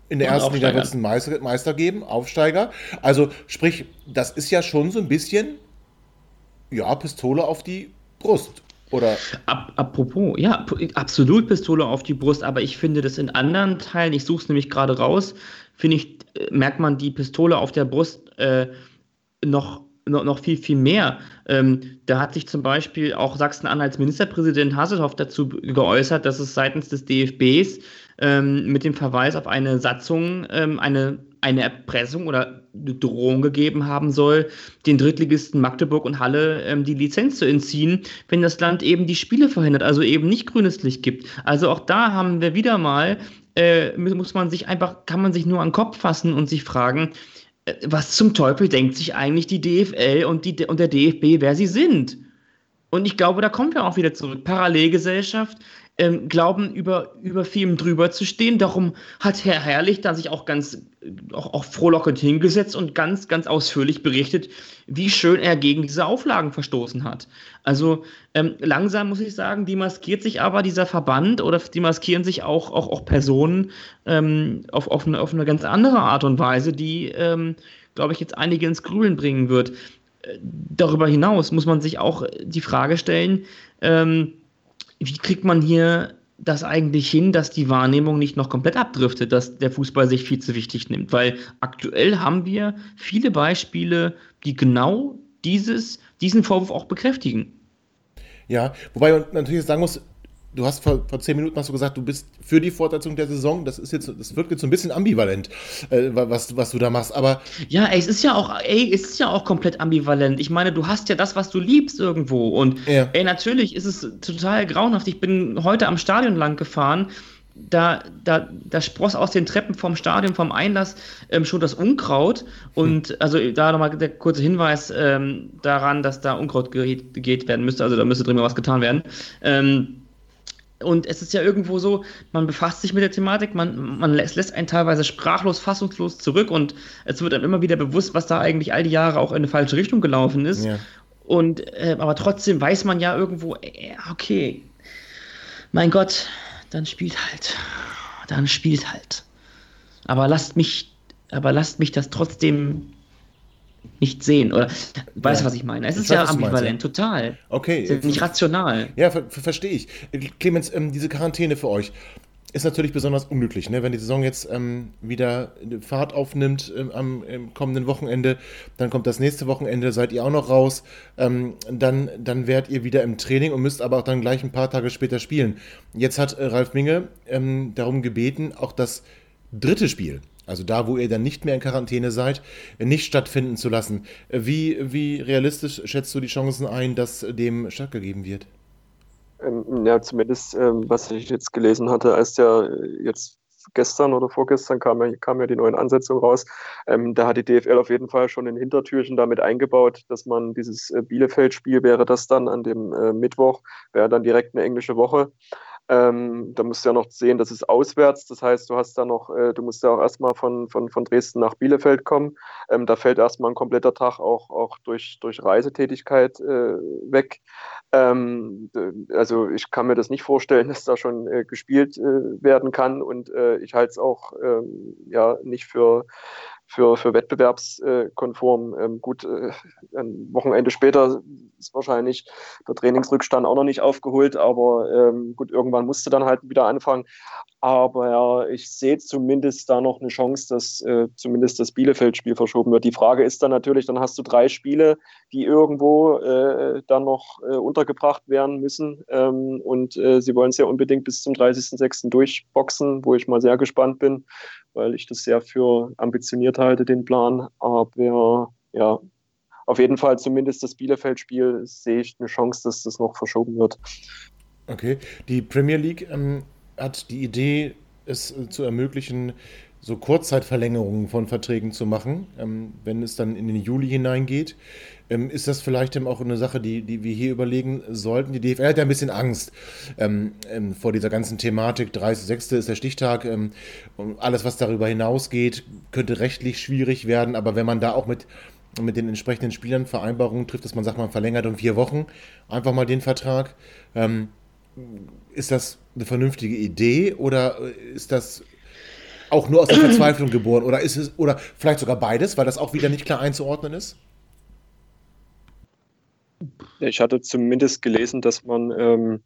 In der Und ersten Liga wird es einen Meister, Meister geben, Aufsteiger. Also sprich, das ist ja schon so ein bisschen, ja, Pistole auf die Brust. Oder? Ap apropos, ja, absolut Pistole auf die Brust, aber ich finde das in anderen Teilen, ich suche es nämlich gerade raus, finde ich, äh, merkt man die Pistole auf der Brust äh, noch, noch, noch viel, viel mehr. Ähm, da hat sich zum Beispiel auch Sachsen-Anhalts Ministerpräsident Hasselhoff dazu geäußert, dass es seitens des DFBs ähm, mit dem Verweis auf eine Satzung ähm, eine eine Erpressung oder eine Drohung gegeben haben soll, den Drittligisten Magdeburg und Halle ähm, die Lizenz zu entziehen, wenn das Land eben die Spiele verhindert, also eben nicht grünes Licht gibt. Also auch da haben wir wieder mal, äh, muss man sich einfach, kann man sich nur an den Kopf fassen und sich fragen, äh, was zum Teufel denkt sich eigentlich die DFL und, die, und der DFB, wer sie sind? Und ich glaube, da kommen wir auch wieder zurück. Parallelgesellschaft, ähm, glauben, über, über Filmen drüber zu stehen. Darum hat Herr Herrlich da sich auch ganz auch, auch frohlockend hingesetzt und ganz, ganz ausführlich berichtet, wie schön er gegen diese Auflagen verstoßen hat. Also ähm, langsam muss ich sagen, demaskiert sich aber dieser Verband oder demaskieren sich auch, auch, auch Personen ähm, auf, auf, eine, auf eine ganz andere Art und Weise, die, ähm, glaube ich, jetzt einige ins Grübeln bringen wird. Äh, darüber hinaus muss man sich auch die Frage stellen, ähm, wie kriegt man hier das eigentlich hin, dass die Wahrnehmung nicht noch komplett abdriftet, dass der Fußball sich viel zu wichtig nimmt? Weil aktuell haben wir viele Beispiele, die genau dieses, diesen Vorwurf auch bekräftigen. Ja, wobei man natürlich sagen muss, du hast vor, vor zehn Minuten hast du gesagt, du bist für die Fortsetzung der Saison. Das ist jetzt, das wirkt jetzt so ein bisschen ambivalent, äh, was, was du da machst. Aber ja, ey, es ist ja auch, ey, es ist ja auch komplett ambivalent. Ich meine, du hast ja das, was du liebst irgendwo. Und ja. ey, natürlich ist es total grauenhaft. Ich bin heute am Stadion lang gefahren. Da, da, da spross aus den Treppen vom Stadion, vom Einlass ähm, schon das Unkraut. Und hm. also da nochmal der kurze Hinweis ähm, daran, dass da Unkraut geht werden müsste. Also da müsste drin was getan werden. Ähm, und es ist ja irgendwo so, man befasst sich mit der Thematik, man, man lässt, lässt einen teilweise sprachlos, fassungslos zurück und es wird einem immer wieder bewusst, was da eigentlich all die Jahre auch in eine falsche Richtung gelaufen ist. Ja. Und äh, aber trotzdem weiß man ja irgendwo, äh, okay, mein Gott, dann spielt halt. Dann spielt halt. Aber lasst mich, aber lasst mich das trotzdem nicht sehen. Oder weißt du, was ich meine? Es ist weiß, ja ambivalent, meinst, ja. total. Okay. Es ist nicht rational. Ja, ver verstehe ich. Clemens, ähm, diese Quarantäne für euch. ist natürlich besonders unglücklich, ne? wenn die Saison jetzt ähm, wieder Fahrt aufnimmt ähm, am kommenden Wochenende, dann kommt das nächste Wochenende, seid ihr auch noch raus, ähm, dann, dann wärt ihr wieder im Training und müsst aber auch dann gleich ein paar Tage später spielen. Jetzt hat äh, Ralf Minge ähm, darum gebeten, auch das dritte Spiel, also da, wo ihr dann nicht mehr in Quarantäne seid, nicht stattfinden zu lassen. Wie, wie realistisch schätzt du die Chancen ein, dass dem stattgegeben wird? Ähm, ja, zumindest, ähm, was ich jetzt gelesen hatte, als der äh, jetzt gestern oder vorgestern kam ja, kam ja die neuen Ansetzungen raus. Ähm, da hat die DFL auf jeden Fall schon ein Hintertürchen damit eingebaut, dass man dieses äh, Bielefeld-Spiel wäre das dann an dem äh, Mittwoch, wäre dann direkt eine englische Woche. Ähm, da musst du ja noch sehen, das ist auswärts. Das heißt, du hast da noch, äh, du musst ja auch erstmal von, von, von Dresden nach Bielefeld kommen. Ähm, da fällt erstmal ein kompletter Tag auch, auch durch, durch Reisetätigkeit äh, weg. Ähm, also ich kann mir das nicht vorstellen, dass da schon äh, gespielt äh, werden kann. Und äh, ich halte es auch ähm, ja nicht für für, für wettbewerbskonform. Ähm, gut, äh, ein Wochenende später ist wahrscheinlich der Trainingsrückstand auch noch nicht aufgeholt, aber ähm, gut, irgendwann musste dann halt wieder anfangen. Aber ich sehe zumindest da noch eine Chance, dass äh, zumindest das Bielefeld-Spiel verschoben wird. Die Frage ist dann natürlich, dann hast du drei Spiele, die irgendwo äh, dann noch äh, untergebracht werden müssen. Ähm, und äh, sie wollen es ja unbedingt bis zum 30.06. durchboxen, wo ich mal sehr gespannt bin, weil ich das sehr für ambitioniert halte, den Plan. Aber ja, auf jeden Fall zumindest das Bielefeld-Spiel sehe ich eine Chance, dass das noch verschoben wird. Okay, die Premier League ähm, hat die Idee, es äh, zu ermöglichen, so Kurzzeitverlängerungen von Verträgen zu machen, ähm, wenn es dann in den Juli hineingeht. Ähm, ist das vielleicht auch eine Sache, die, die wir hier überlegen sollten? Die DFL hat ja ein bisschen Angst ähm, ähm, vor dieser ganzen Thematik. 30.06. ist der Stichtag. Ähm, und alles, was darüber hinausgeht, könnte rechtlich schwierig werden. Aber wenn man da auch mit, mit den entsprechenden Spielern Vereinbarungen trifft, dass man sagt, man verlängert um vier Wochen einfach mal den Vertrag, ähm, ist das eine vernünftige Idee oder ist das auch nur aus der Verzweiflung geboren? Oder ist es, oder vielleicht sogar beides, weil das auch wieder nicht klar einzuordnen ist? Ich hatte zumindest gelesen, dass man ähm,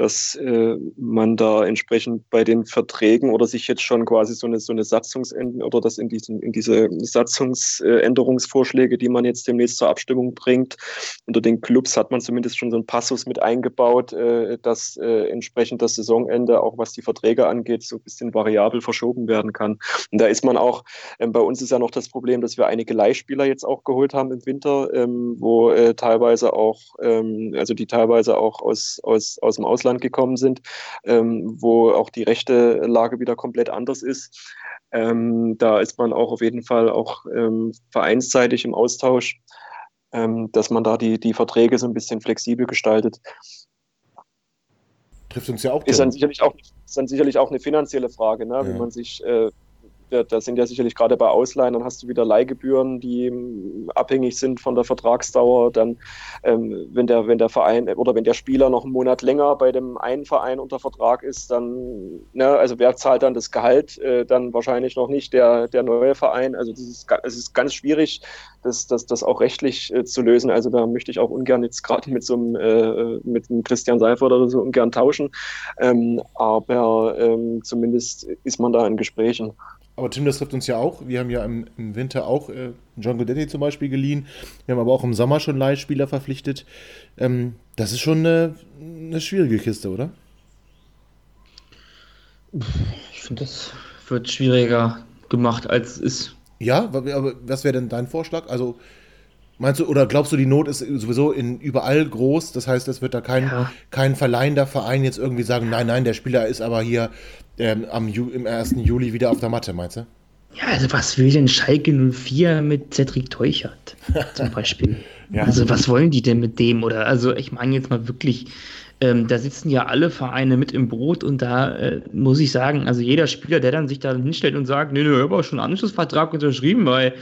dass äh, man da entsprechend bei den Verträgen oder sich jetzt schon quasi so eine, so eine Satzungsänderung oder das in, diesen, in diese Satzungsänderungsvorschläge, die man jetzt demnächst zur Abstimmung bringt, unter den Clubs hat man zumindest schon so einen Passus mit eingebaut, äh, dass äh, entsprechend das Saisonende, auch was die Verträge angeht, so ein bisschen variabel verschoben werden kann. Und da ist man auch, ähm, bei uns ist ja noch das Problem, dass wir einige Leihspieler jetzt auch geholt haben im Winter, ähm, wo äh, teilweise auch, ähm, also die teilweise auch aus, aus, aus dem Ausland Ausland gekommen sind, ähm, wo auch die rechte Lage wieder komplett anders ist. Ähm, da ist man auch auf jeden Fall auch ähm, vereinsseitig im Austausch, ähm, dass man da die, die Verträge so ein bisschen flexibel gestaltet. Trifft uns ja auch. Ist dann sicherlich auch, ist dann sicherlich auch eine finanzielle Frage, ne? Ja. wie man sich äh, da sind ja sicherlich gerade bei Ausleihen, dann hast du wieder Leihgebühren, die ähm, abhängig sind von der Vertragsdauer. Dann, ähm, wenn, der, wenn der Verein oder wenn der Spieler noch einen Monat länger bei dem einen Verein unter Vertrag ist, dann, ne, also wer zahlt dann das Gehalt? Äh, dann wahrscheinlich noch nicht der, der neue Verein. Also das ist, es ist ganz schwierig, das, das, das auch rechtlich äh, zu lösen. Also da möchte ich auch ungern jetzt gerade mit so einem, äh, mit einem Christian Seifert oder so ungern tauschen. Ähm, aber ähm, zumindest ist man da in Gesprächen. Aber Tim, das trifft uns ja auch. Wir haben ja im, im Winter auch äh, John Godetti zum Beispiel geliehen. Wir haben aber auch im Sommer schon Leihspieler verpflichtet. Ähm, das ist schon eine, eine schwierige Kiste, oder? Ich finde, das wird schwieriger gemacht, als es ist. Ja, aber was wäre denn dein Vorschlag? Also Meinst du, oder glaubst du, die Not ist sowieso in überall groß? Das heißt, es wird da kein, ja. kein verleihender Verein jetzt irgendwie sagen, nein, nein, der Spieler ist aber hier ähm, am Ju im 1. Juli wieder auf der Matte, meinst du? Ja, also was will denn Schalke 04 mit Cedric Teuchert zum Beispiel? ja. Also was wollen die denn mit dem? Oder also ich meine jetzt mal wirklich, ähm, da sitzen ja alle Vereine mit im Boot und da äh, muss ich sagen, also jeder Spieler, der dann sich da hinstellt und sagt, nee, nee, ich habe auch schon einen Anschlussvertrag unterschrieben, weil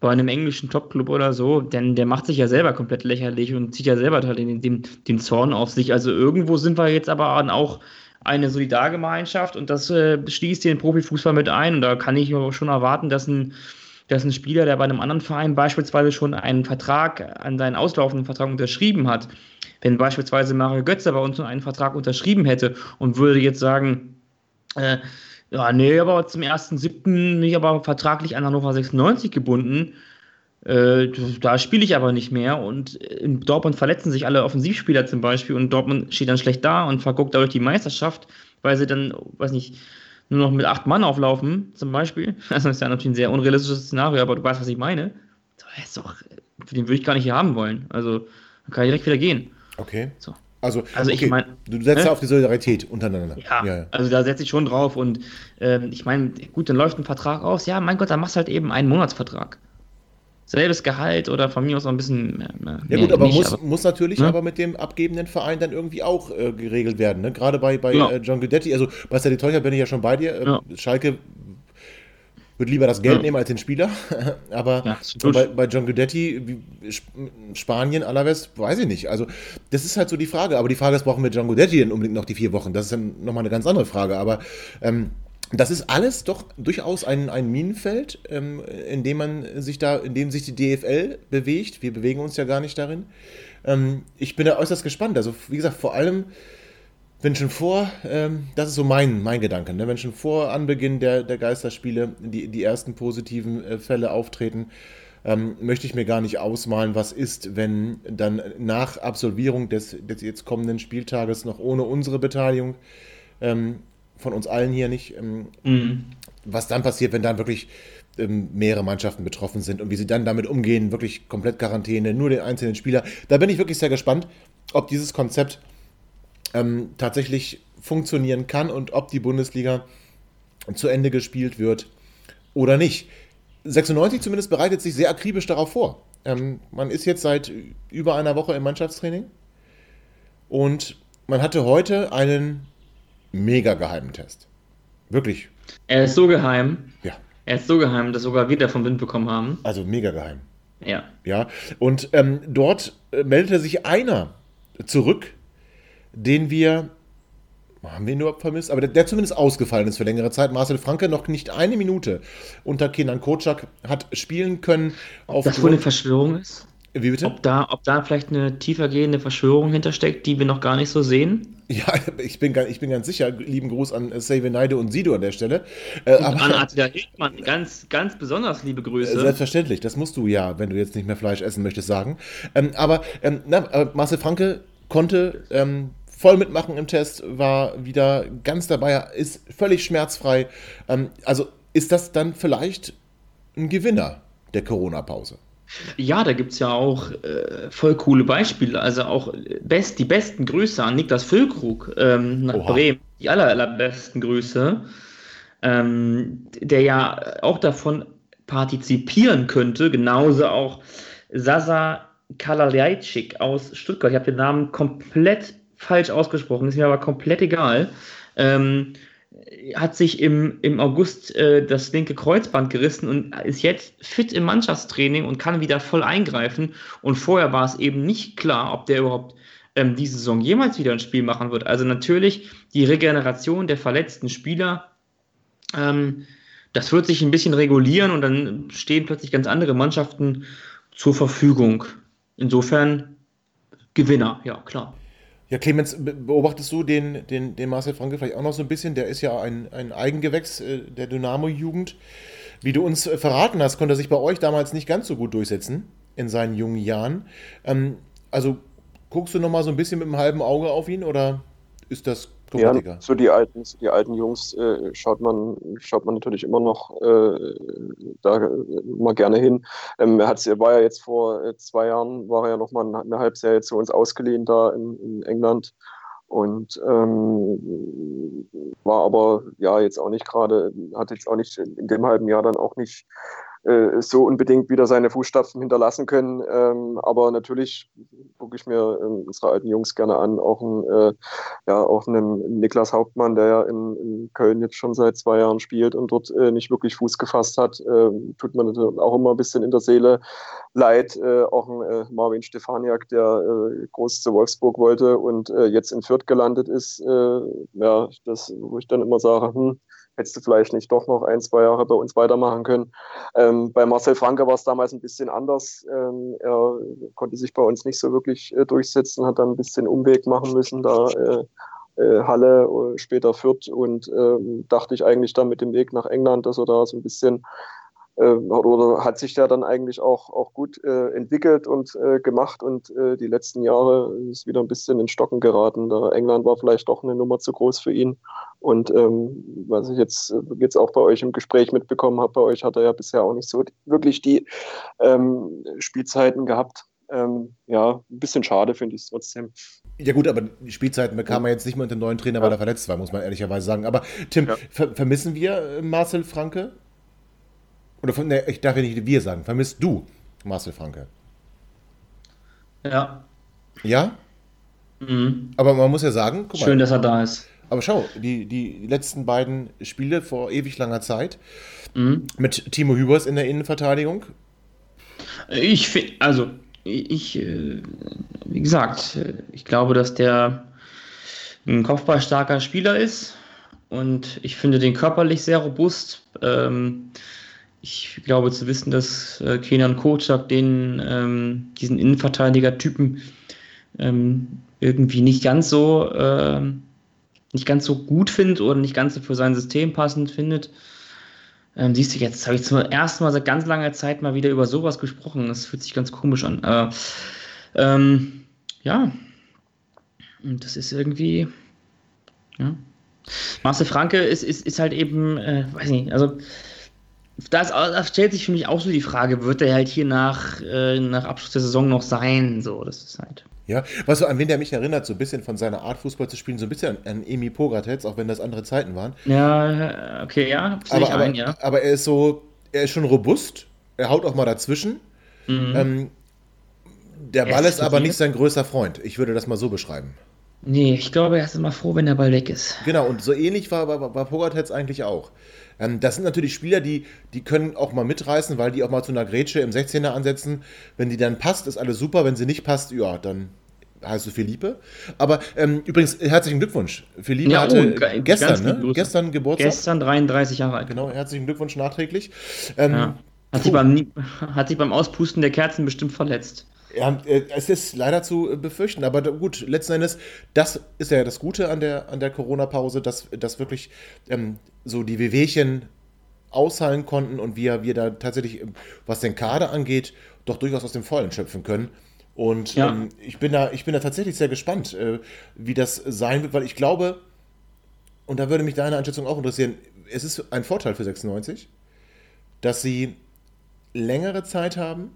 bei einem englischen Topclub oder so, denn der macht sich ja selber komplett lächerlich und zieht ja selber halt den, den, den Zorn auf sich. Also irgendwo sind wir jetzt aber auch eine Solidargemeinschaft und das äh, schließt den Profifußball mit ein. Und da kann ich schon erwarten, dass ein, dass ein Spieler, der bei einem anderen Verein beispielsweise schon einen Vertrag, an seinen auslaufenden Vertrag unterschrieben hat, wenn beispielsweise Mario Götze bei uns einen Vertrag unterschrieben hätte und würde jetzt sagen, Äh, ja, nee, aber zum 1.7. bin ich aber vertraglich an Hannover 96 gebunden. Äh, da spiele ich aber nicht mehr und in Dortmund verletzen sich alle Offensivspieler zum Beispiel und Dortmund steht dann schlecht da und verguckt dadurch die Meisterschaft, weil sie dann, weiß nicht, nur noch mit acht Mann auflaufen, zum Beispiel. Das ist ja natürlich ein sehr unrealistisches Szenario, aber du weißt, was ich meine. Das ist doch, den würde ich gar nicht hier haben wollen. Also dann kann ich direkt wieder gehen. Okay. So. Also, Also ich okay. mein- du setzt ja auf die Solidarität untereinander. Ja, ja, ja. also da setze ich schon drauf und ähm, ich meine, gut, dann läuft ein Vertrag aus. Ja, mein Gott, dann machst du halt eben einen Monatsvertrag. Selbes Gehalt oder von mir aus noch ein bisschen mehr. mehr Ja gut, aber nicht, muss, muss natürlich Ne? aber mit dem abgebenden Verein dann irgendwie auch äh, geregelt werden. Ne? Gerade bei, bei Ja. äh, John Guidetti, also bei Sally Teucher bin ich ja schon bei dir. Äh, Ja. Schalke würde lieber das Geld Ja. nehmen als den Spieler. aber Ja, bei, bei John Guidetti, Sp- Spanien, Alaves, weiß ich nicht. Also das ist halt so die Frage. Aber die Frage ist, brauchen wir John Guidetti denn unbedingt noch die vier Wochen? Das ist dann nochmal eine ganz andere Frage. Aber ähm, das ist alles doch durchaus ein, ein Minenfeld, ähm, in dem man sich da, in dem sich die DFL bewegt. Wir bewegen uns ja gar nicht darin. Ähm, ich bin da äußerst gespannt. Also, wie gesagt, vor allem, wenn schon vor, ähm, das ist so mein, mein Gedanke, ne? wenn schon vor Anbeginn der, der Geisterspiele die, die ersten positiven äh, Fälle auftreten, ähm, möchte ich mir gar nicht ausmalen, was ist, wenn dann nach Absolvierung des, des jetzt kommenden Spieltages noch ohne unsere Beteiligung, ähm, von uns allen hier nicht, ähm, Mhm. was dann passiert, wenn dann wirklich ähm, mehrere Mannschaften betroffen sind und wie sie dann damit umgehen, wirklich komplett Quarantäne, nur den einzelnen Spieler. Da bin ich wirklich sehr gespannt, ob dieses Konzept ähm, tatsächlich funktionieren kann und ob die Bundesliga zu Ende gespielt wird oder nicht. 96 zumindest bereitet sich sehr akribisch darauf vor. Ähm, man ist jetzt seit über einer Woche im Mannschaftstraining und man hatte heute einen mega geheimen Test. Wirklich, Er ist so geheim. ja, Er ist so geheim, dass sogar wir davon Wind bekommen haben. also mega geheim. Ja. Ja, und ähm, dort meldete sich einer zurück, den wir, haben wir ihn überhaupt vermisst, aber der, der zumindest ausgefallen ist für längere Zeit. Marcel Franke noch nicht eine Minute unter Kenan Kocak hat spielen können. Ob das wohl eine Verschwörung ist? Wie bitte? Ob da, ob da vielleicht eine tiefergehende Verschwörung hintersteckt, die wir noch gar nicht so sehen? Ja, ich bin, ich bin ganz sicher. Lieben Gruß an äh, Save Neide und Sido an der Stelle. Äh, Und aber, an Attila Hildmann, ganz, ganz besonders liebe Grüße. Selbstverständlich, das musst du ja, wenn du jetzt nicht mehr Fleisch essen möchtest, sagen. Ähm, aber ähm, na, äh, Marcel Franke konnte ähm, voll mitmachen im Test, war wieder ganz dabei, ist völlig schmerzfrei. Ähm, also ist das dann vielleicht ein Gewinner der Corona-Pause? Ja, da gibt es ja auch äh, voll coole Beispiele. Also auch äh, best, die besten Grüße an Niklas Füllkrug ähm, nach Oha. Bremen. Die aller, allerbesten Grüße. Ähm, der ja auch davon partizipieren könnte. Genauso auch Sasa Kalalajczyk aus Stuttgart. Ich habe den Namen komplett falsch ausgesprochen, ist mir aber komplett egal. Ähm, hat sich im, im August äh, das linke Kreuzband gerissen und ist jetzt fit im Mannschaftstraining und kann wieder voll eingreifen. Und vorher war es eben nicht klar, ob der überhaupt ähm, diese Saison jemals wieder ein Spiel machen wird. Also natürlich die Regeneration der verletzten Spieler, ähm, das wird sich ein bisschen regulieren und dann stehen plötzlich ganz andere Mannschaften zur Verfügung. Insofern Gewinner, ja klar. Ja, Clemens, be- beobachtest du den, den, den Marcel Franke vielleicht auch noch so ein bisschen? Der ist ja ein, ein Eigengewächs äh, der Dynamo-Jugend. Wie du uns äh, verraten hast, konnte er sich bei euch damals nicht ganz so gut durchsetzen in seinen jungen Jahren. Ähm, also guckst du noch mal so ein bisschen mit einem halben Auge auf ihn oder ist das Ja, so die alten, so die alten Jungs äh, schaut man, schaut man natürlich immer noch äh, da äh, mal gerne hin. Ähm, er hat's, er war ja jetzt vor äh, zwei Jahren, war er ja noch mal eine, eine Halbserie zu uns ausgeliehen da in, in England und ähm, war aber ja jetzt auch nicht gerade, hat jetzt auch nicht in dem halben Jahr dann auch nicht äh, so unbedingt wieder seine Fußstapfen hinterlassen können. Ähm, aber natürlich gucke ich mir ähm, unsere alten Jungs gerne an, auch ein, äh, ja, auch einen Niklas Hauptmann, der ja in, in Köln jetzt schon seit zwei Jahren spielt und dort äh, nicht wirklich Fuß gefasst hat, äh, tut man natürlich auch immer ein bisschen in der Seele leid. Äh, auch ein äh, Marvin Stefaniak, der groß zu Wolfsburg wollte und jetzt in Fürth gelandet ist. Ja, das, wo ich dann immer sage, hm, hättest du vielleicht nicht doch noch ein, zwei Jahre bei uns weitermachen können. Ähm, bei Marcel Franke war es damals ein bisschen anders. Ähm, er konnte sich bei uns nicht so wirklich äh, durchsetzen, hat dann ein bisschen Umweg machen müssen, da äh, äh, Halle, äh, später Fürth und ähm, dachte ich eigentlich dann mit dem Weg nach England, dass er da so ein bisschen oder hat sich der dann eigentlich auch, auch gut äh, entwickelt und äh, gemacht und äh, die letzten Jahre ist wieder ein bisschen in Stocken geraten. Da England war vielleicht doch eine Nummer zu groß für ihn und ähm, was ich jetzt, jetzt auch bei euch im Gespräch mitbekommen habe, bei euch hat er ja bisher auch nicht so wirklich die ähm, Spielzeiten gehabt. Ähm, ja, ein bisschen schade finde ich es trotzdem. Ja gut, aber die Spielzeiten bekam er jetzt nicht mehr mit dem neuen Trainer, weil er verletzt war, muss man ehrlicherweise sagen. Aber Tim, ja. ver vermissen wir Marcel Franke? Oder von, ne, ich darf ja nicht wir sagen. Vermisst du Marcel Franke? Ja. Ja? Mhm. Aber man muss ja sagen, Schön, mal, dass er da ist. Aber schau, die, die letzten beiden Spiele vor ewig langer Zeit mhm. mit Timo Hübers in der Innenverteidigung. Ich finde, also, ich, äh, wie gesagt, ich glaube, dass der ein kopfballstarker Spieler ist und ich finde den körperlich sehr robust. Ähm, ich glaube zu wissen, dass äh, Kenan Kocak den, ähm, diesen Innenverteidiger-Typen ähm, irgendwie nicht ganz so äh, nicht ganz so gut findet oder nicht ganz so für sein System passend findet. Ähm, siehst du, jetzt habe ich zum ersten Mal seit ganz langer Zeit mal wieder über sowas gesprochen. Das fühlt sich ganz komisch an. Aber ähm, ja, und das ist irgendwie, ja. Marcel Franke ist, ist, ist halt eben, äh, weiß nicht, also da, da stellt sich für mich auch so die Frage, wird er halt hier nach, äh, nach Abschluss der Saison noch sein? So, das ist halt. Ja, was so an wen der mich erinnert, so ein bisschen von seiner Art Fußball zu spielen, so ein bisschen an, an Emi Pogatetz, auch wenn das andere Zeiten waren. Ja, okay, ja, aber, ich aber, ein, ja. Aber er ist so, er ist schon robust, er haut auch mal dazwischen. Mhm. Ähm, der Ball ist aber nicht sein größter Freund. Ich würde das mal so beschreiben. Nee, ich glaube, er ist immer froh, wenn der Ball weg ist. Genau, und so ähnlich war, war, war Pogatetz eigentlich auch. Ähm, das sind natürlich Spieler, die, die können auch mal mitreißen, weil die auch mal zu einer Grätsche im 16er ansetzen. Wenn die dann passt, ist alles super. Wenn sie nicht passt, ja, dann heißt du Philippe. Aber ähm, übrigens, herzlichen Glückwunsch. Philippe ja, hatte oh, gestern, ne? gestern Geburtstag. Gestern 33 Jahre alt. Genau, herzlichen Glückwunsch nachträglich. Ähm, ja. hat, sich beim, hat sich beim Auspusten der Kerzen bestimmt verletzt. Ja, äh, es ist leider zu befürchten, aber gut, letzten Endes, das ist ja das Gute an der, an der Corona-Pause, dass, dass wirklich ähm, so die Wehwehchen ausheilen konnten und wir, wir da tatsächlich, ähm, was den Kader angeht, doch durchaus aus dem Vollen schöpfen können. Und ja. ähm, ich, bin da, ich bin da tatsächlich sehr gespannt, äh, wie das sein wird, weil ich glaube, und da würde mich deine Einschätzung auch interessieren, es ist ein Vorteil für 96, dass sie längere Zeit haben,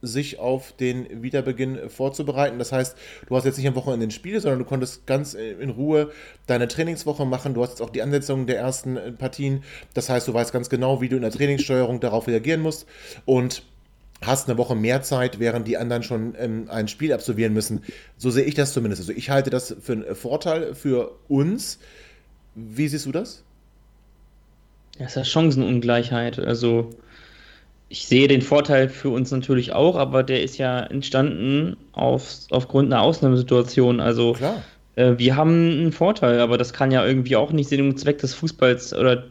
sich auf den Wiederbeginn vorzubereiten. Das heißt, du hast jetzt nicht am Wochenende ein Spiel, sondern du konntest ganz in Ruhe deine Trainingswoche machen. Du hast jetzt auch die Ansetzung der ersten äh, Partien. Das heißt, du weißt ganz genau, wie du in der Trainingssteuerung darauf reagieren musst und hast eine Woche mehr Zeit, während die anderen schon ähm, ein Spiel absolvieren müssen. So sehe ich das zumindest. Also ich halte das für einen Vorteil für uns. Wie siehst du das? Ja, es ist ja Chancenungleichheit. Also ich sehe den Vorteil für uns natürlich auch, aber der ist ja entstanden auf, aufgrund einer Ausnahmesituation. Also äh, wir haben einen Vorteil, aber das kann ja irgendwie auch nicht Sinn und Zweck des Fußballs oder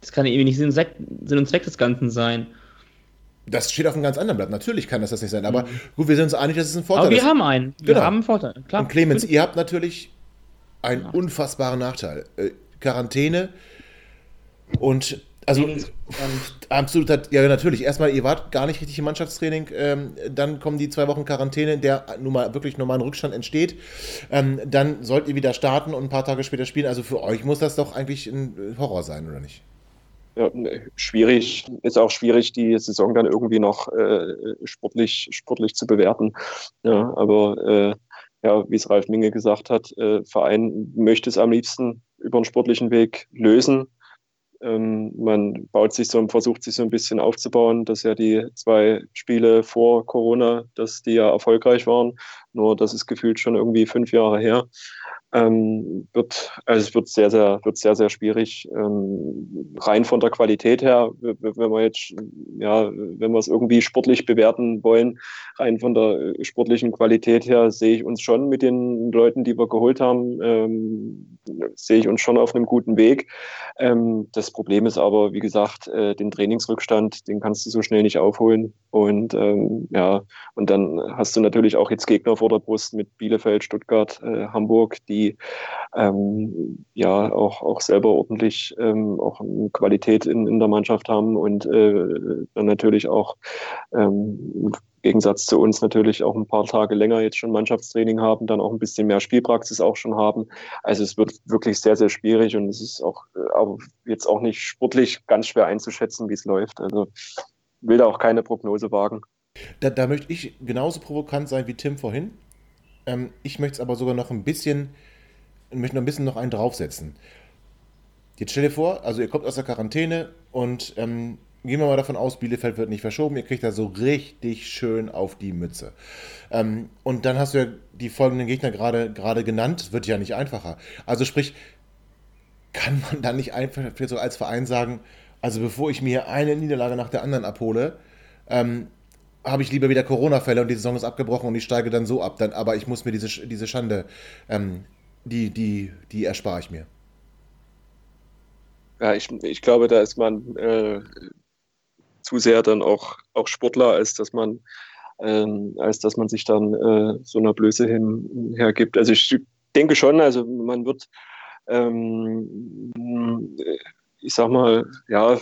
das kann irgendwie nicht Sinn und Zweck, Sinn und Zweck des Ganzen sein. Das steht auf einem ganz anderen Blatt. Natürlich kann das das nicht sein. Aber mhm. gut, wir sind uns einig, dass es ein Vorteil ist. Aber wir ist. haben einen. Wir genau. haben einen Vorteil. Klar. Und Clemens, ihr habt natürlich einen ja. unfassbaren Nachteil. Äh, Quarantäne und also absolut, hat, ja natürlich. Erstmal, ihr wart gar nicht richtig im Mannschaftstraining. Ähm, dann kommen die zwei Wochen Quarantäne, in der nun mal wirklich normalen Rückstand entsteht. Ähm, dann sollt ihr wieder starten und ein paar Tage später spielen. Also für euch muss das doch eigentlich ein Horror sein, oder nicht? Ja, schwierig, ist auch schwierig, die Saison dann irgendwie noch äh, sportlich, sportlich zu bewerten. Ja, aber äh, ja, wie es Ralf Minge gesagt hat, äh, Verein möchte es am liebsten über einen sportlichen Weg lösen ähm, man baut sich so und versucht sich so ein bisschen aufzubauen, dass ja die zwei Spiele vor Corona, dass die ja erfolgreich waren. Nur das ist gefühlt schon irgendwie fünf Jahre her ähm, wird, also es wird sehr, sehr, wird sehr, sehr schwierig. Ähm, rein von der Qualität her, wenn wir jetzt, ja, wenn wir es irgendwie sportlich bewerten wollen, rein von der sportlichen Qualität her sehe ich uns schon mit den Leuten, die wir geholt haben, ähm, sehe ich uns schon auf einem guten Weg. Ähm, das Problem ist aber, wie gesagt, äh, den Trainingsrückstand, den kannst du so schnell nicht aufholen. Und ähm, ja, und dann hast du natürlich auch jetzt Gegner vor der Brust mit Bielefeld, Stuttgart, äh, Hamburg, die die ähm, ja auch, auch selber ordentlich ähm, auch Qualität in, in der Mannschaft haben und äh, dann natürlich auch ähm, im Gegensatz zu uns natürlich auch ein paar Tage länger jetzt schon Mannschaftstraining haben, dann auch ein bisschen mehr Spielpraxis auch schon haben. Also es wird wirklich sehr, sehr schwierig und es ist auch äh, jetzt auch nicht sportlich ganz schwer einzuschätzen, wie es läuft. Also will da auch keine Prognose wagen. Da, da möchte ich genauso provokant sein wie Tim vorhin. Ähm, ich möchte es aber sogar noch ein bisschen, möchte noch ein bisschen noch einen draufsetzen. Jetzt stell dir vor, also ihr kommt aus der Quarantäne und ähm, gehen wir mal davon aus, Bielefeld wird nicht verschoben, ihr kriegt da so richtig schön auf die Mütze. Ähm, und dann hast du ja die folgenden Gegner gerade gerade genannt, wird ja nicht einfacher. Also sprich, kann man dann nicht einfach so als Verein sagen, also bevor ich mir eine Niederlage nach der anderen abhole, ähm, habe ich lieber wieder Corona-Fälle und die Saison ist abgebrochen und ich steige dann so ab. Dann, aber ich muss mir diese, diese Schande, ähm, die, die, die erspare ich mir. Ja, ich, ich glaube, da ist man äh, zu sehr dann auch, auch Sportler, als dass man, ähm, als dass man sich dann äh, so einer Blöße hin, hergibt. Also ich denke schon, also man wird, ähm, ich sag mal, ja,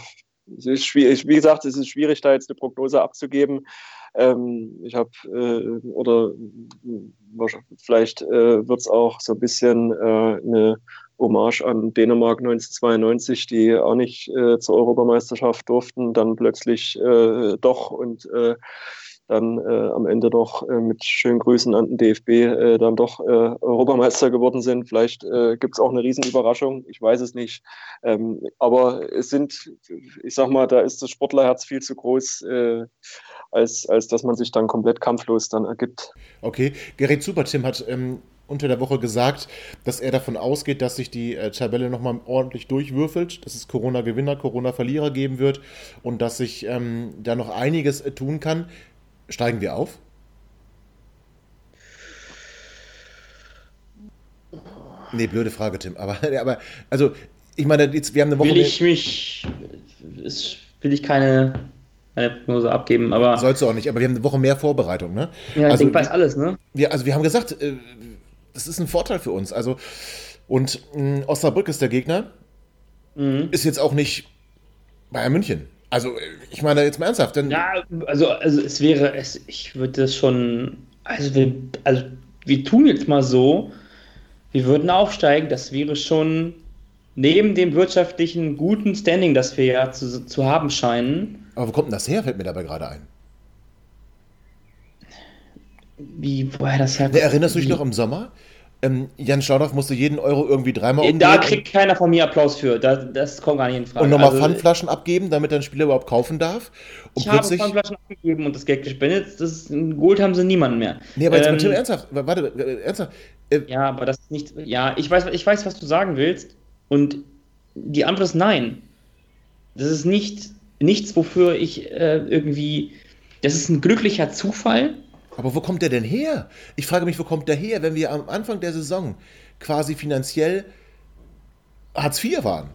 es ist schwierig, wie gesagt, es ist schwierig, da jetzt eine Prognose abzugeben. Ähm, ich habe, äh, oder vielleicht äh, wird es auch so ein bisschen äh, eine Hommage an Dänemark 1992, die auch nicht äh, zur Europameisterschaft durften, dann plötzlich äh, doch und äh, dann äh, am Ende doch äh, mit schönen Grüßen an den DFB äh, dann doch äh, Europameister geworden sind. Vielleicht äh, gibt es auch eine Riesenüberraschung, ich weiß es nicht. Ähm, aber es sind, ich sag mal, da ist das Sportlerherz viel zu groß, äh, als, als dass man sich dann komplett kampflos dann ergibt. Okay, Gerrit Supertim hat ähm, unter der Woche gesagt, dass er davon ausgeht, dass sich die äh, Tabelle nochmal ordentlich durchwürfelt, dass es Corona-Gewinner, Corona-Verlierer geben wird und dass sich ähm, da noch einiges äh, tun kann. Steigen wir auf? Nee, blöde Frage, Tim. Aber, aber also, ich meine, jetzt, wir haben eine Woche. Will ich mich. Ist, will ich keine, keine Prognose abgeben, aber. Sollst du auch nicht, aber wir haben eine Woche mehr Vorbereitung, ne? Ja, ich also, denke, weiß alles, ne? Wir, also, wir haben gesagt, äh, das ist ein Vorteil für uns. Also, und mh, Osnabrück ist der Gegner. Mhm. Ist jetzt auch nicht Bayern München. Also, ich meine jetzt mal ernsthaft. Denn ja, also, also es wäre, es, ich würde das schon, also wir, also wir tun jetzt mal so, wir würden aufsteigen, das wäre schon neben dem wirtschaftlichen guten Standing, das wir ja zu, zu haben scheinen. Aber wo kommt denn das her, fällt mir dabei gerade ein. Wie, woher das her? Erinnerst du dich noch im Sommer? Ähm, Jan Schlaudorf musste jeden Euro irgendwie dreimal umdrehen. Da kriegt keiner von mir Applaus für. Das, das kommt gar nicht in Frage. Und nochmal also, Pfandflaschen abgeben, damit ein Spieler überhaupt kaufen darf. Und ich plötzlich... habe Pfandflaschen abgegeben und das Geld gespendet. Das Gold haben sie niemanden mehr. Nee, aber jetzt ähm, Tim, ernsthaft. Warte, ernsthaft. Äh, ja, aber das ist nicht. Ja, ich weiß, ich weiß, was du sagen willst. Und die Antwort ist nein. Das ist nicht nichts, wofür ich äh, irgendwie. Das ist ein glücklicher Zufall aber wo kommt der denn her? Ich frage mich, wo kommt der her, wenn wir am Anfang der Saison quasi finanziell Hartz IV waren?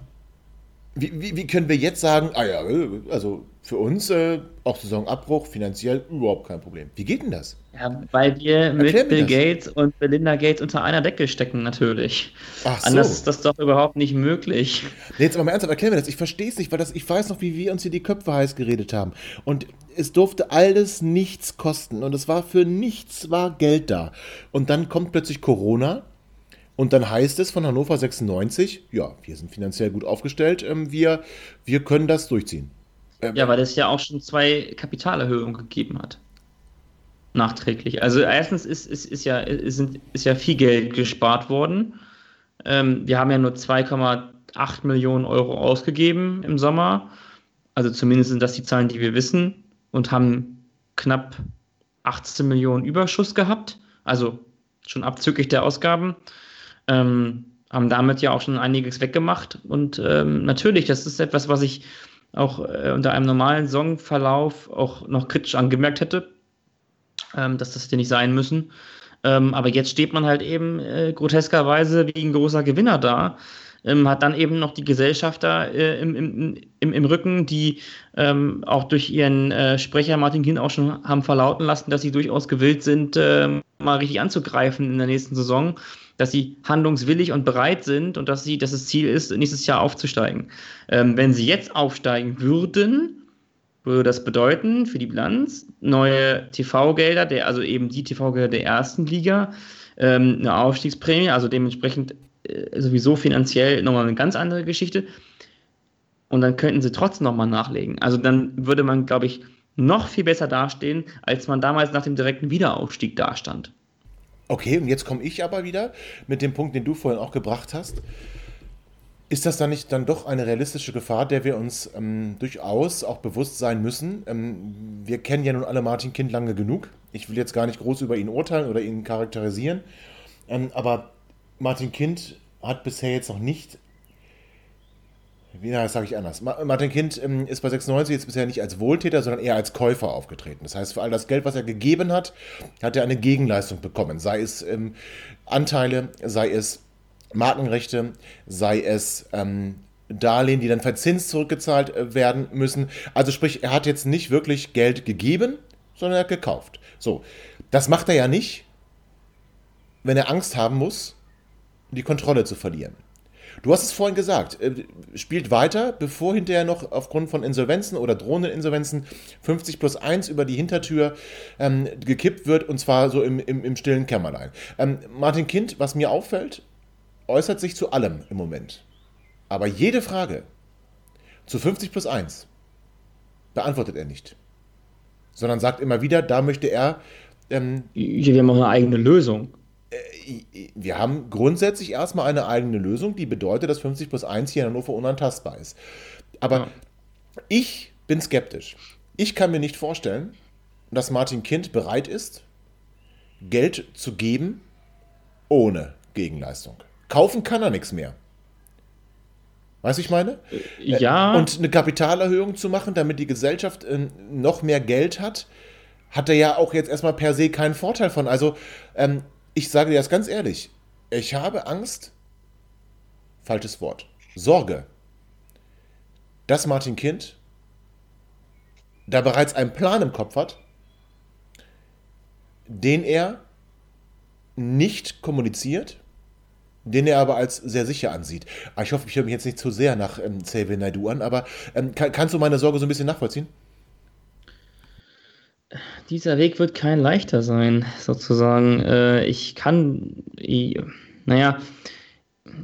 Wie, wie, wie können wir jetzt sagen, ah ja, also für uns äh, auch Saisonabbruch finanziell überhaupt kein Problem. Wie geht denn das? Ja, weil wir mit Bill das. Gates und Belinda Gates unter einer Decke stecken natürlich. Ach so. Anders ist das doch überhaupt nicht möglich. Nee, jetzt aber mal ernsthaft, erklär mir das. Ich verstehe es nicht, weil das, ich weiß noch, wie wir uns hier die Köpfe heiß geredet haben. Und es durfte alles nichts kosten und es war für nichts war Geld da. Und dann kommt plötzlich Corona und dann heißt es von Hannover 96, ja, wir sind finanziell gut aufgestellt, ähm, wir, wir können das durchziehen. Ähm, ja, weil es ja auch schon zwei Kapitalerhöhungen gegeben hat. Nachträglich. Also erstens ist, ist, ist, ja, ist, ist ja viel Geld gespart worden. Ähm, wir haben ja nur 2,8 Millionen Euro ausgegeben im Sommer. Also zumindest sind das die Zahlen, die wir wissen. Und haben knapp 18 Millionen Überschuss gehabt. Also schon abzüglich der Ausgaben. Ähm, haben damit ja auch schon einiges weggemacht. Und ähm, natürlich, das ist etwas, was ich auch äh, unter einem normalen Songverlauf auch noch kritisch angemerkt hätte, ähm, dass das hätte nicht sein müssen. Ähm, aber jetzt steht man halt eben äh, groteskerweise wie ein großer Gewinner da. Ähm, hat dann eben noch die Gesellschafter äh, im, im, im, im, Rücken, die ähm, auch durch ihren äh, Sprecher Martin Kien auch schon haben verlauten lassen, dass sie durchaus gewillt sind, äh, mal richtig anzugreifen in der nächsten Saison. Dass sie handlungswillig und bereit sind und dass sie, dass das Ziel ist, nächstes Jahr aufzusteigen. Ähm, wenn sie jetzt aufsteigen würden, würde das bedeuten für die Bilanz neue TV-Gelder, der, also eben die TV-Gelder der ersten Liga, ähm, eine Aufstiegsprämie, also dementsprechend äh, sowieso finanziell nochmal eine ganz andere Geschichte. Und dann könnten sie trotzdem nochmal nachlegen. Also dann würde man, glaube ich, noch viel besser dastehen, als man damals nach dem direkten Wiederaufstieg dastand. Okay, und jetzt komme ich aber wieder mit dem Punkt, den du vorhin auch gebracht hast. Ist das dann nicht dann doch eine realistische Gefahr, der wir uns ähm, durchaus auch bewusst sein müssen? Ähm, wir kennen ja nun alle Martin Kind lange genug. Ich will jetzt gar nicht groß über ihn urteilen oder ihn charakterisieren. Ähm, aber Martin Kind hat bisher jetzt noch nicht wie das sage ich anders. Martin Kind ähm, ist bei 96 jetzt bisher nicht als Wohltäter, sondern eher als Käufer aufgetreten. Das heißt, für all das Geld, was er gegeben hat, hat er eine Gegenleistung bekommen. Sei es ähm, Anteile, sei es Markenrechte, sei es ähm, Darlehen, die dann verzinst zurückgezahlt äh, werden müssen. Also sprich, er hat jetzt nicht wirklich Geld gegeben, sondern er hat gekauft. So, das macht er ja nicht, wenn er Angst haben muss, die Kontrolle zu verlieren. Du hast es vorhin gesagt, äh, spielt weiter, bevor hinterher noch aufgrund von Insolvenzen oder drohenden Insolvenzen 50 plus 1 über die Hintertür ähm, gekippt wird und zwar so im, im, im stillen Kämmerlein. Ähm, Martin Kind, was mir auffällt, äußert sich zu allem im Moment. Aber jede Frage zu 50 plus 1 beantwortet er nicht. Sondern sagt immer wieder, da möchte er. Ähm, wir haben auch eine eigene Lösung. Äh, wir haben grundsätzlich erstmal eine eigene Lösung, die bedeutet, dass 50 plus 1 hier in Hannover unantastbar ist. Aber ja. ich bin skeptisch. Ich kann mir nicht vorstellen, dass Martin Kind bereit ist, Geld zu geben ohne Gegenleistung. Kaufen kann er nichts mehr. Weißt du, ich meine? Äh, ja. Und eine Kapitalerhöhung zu machen, damit die Gesellschaft ähm, noch mehr Geld hat, hat er ja auch jetzt erstmal per se keinen Vorteil von. Also, ähm, ich sage dir das ganz ehrlich, ich habe Angst, falsches Wort, Sorge, dass Martin Kind da bereits einen Plan im Kopf hat, den er nicht kommuniziert, den er aber als sehr sicher ansieht. Ah, ich hoffe, ich höre mich jetzt nicht zu sehr nach ähm, Xavier Naidu an, aber ähm, kann, kannst du meine Sorge so ein bisschen nachvollziehen? Dieser Weg wird kein leichter sein, sozusagen. Äh, ich kann, ich, naja,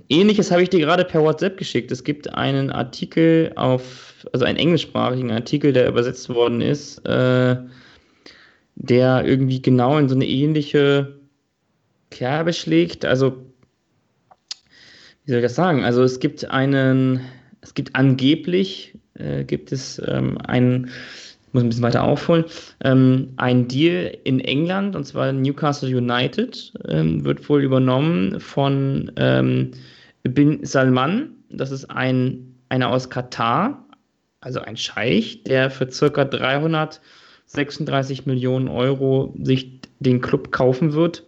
ähnliches habe ich dir gerade per WhatsApp geschickt. Es gibt einen Artikel auf, also einen englischsprachigen Artikel, der übersetzt worden ist, äh, der irgendwie genau in so eine ähnliche Kerbe schlägt. Also, wie soll ich das sagen? Also es gibt einen, es gibt angeblich, äh, gibt es ähm, einen muss ein bisschen weiter aufholen, ähm, ein Deal in England, und zwar Newcastle United, ähm, wird wohl übernommen von ähm, Bin Salman. Das ist ein, einer aus Katar, also ein Scheich, der für circa 336 Millionen Euro sich den Club kaufen wird.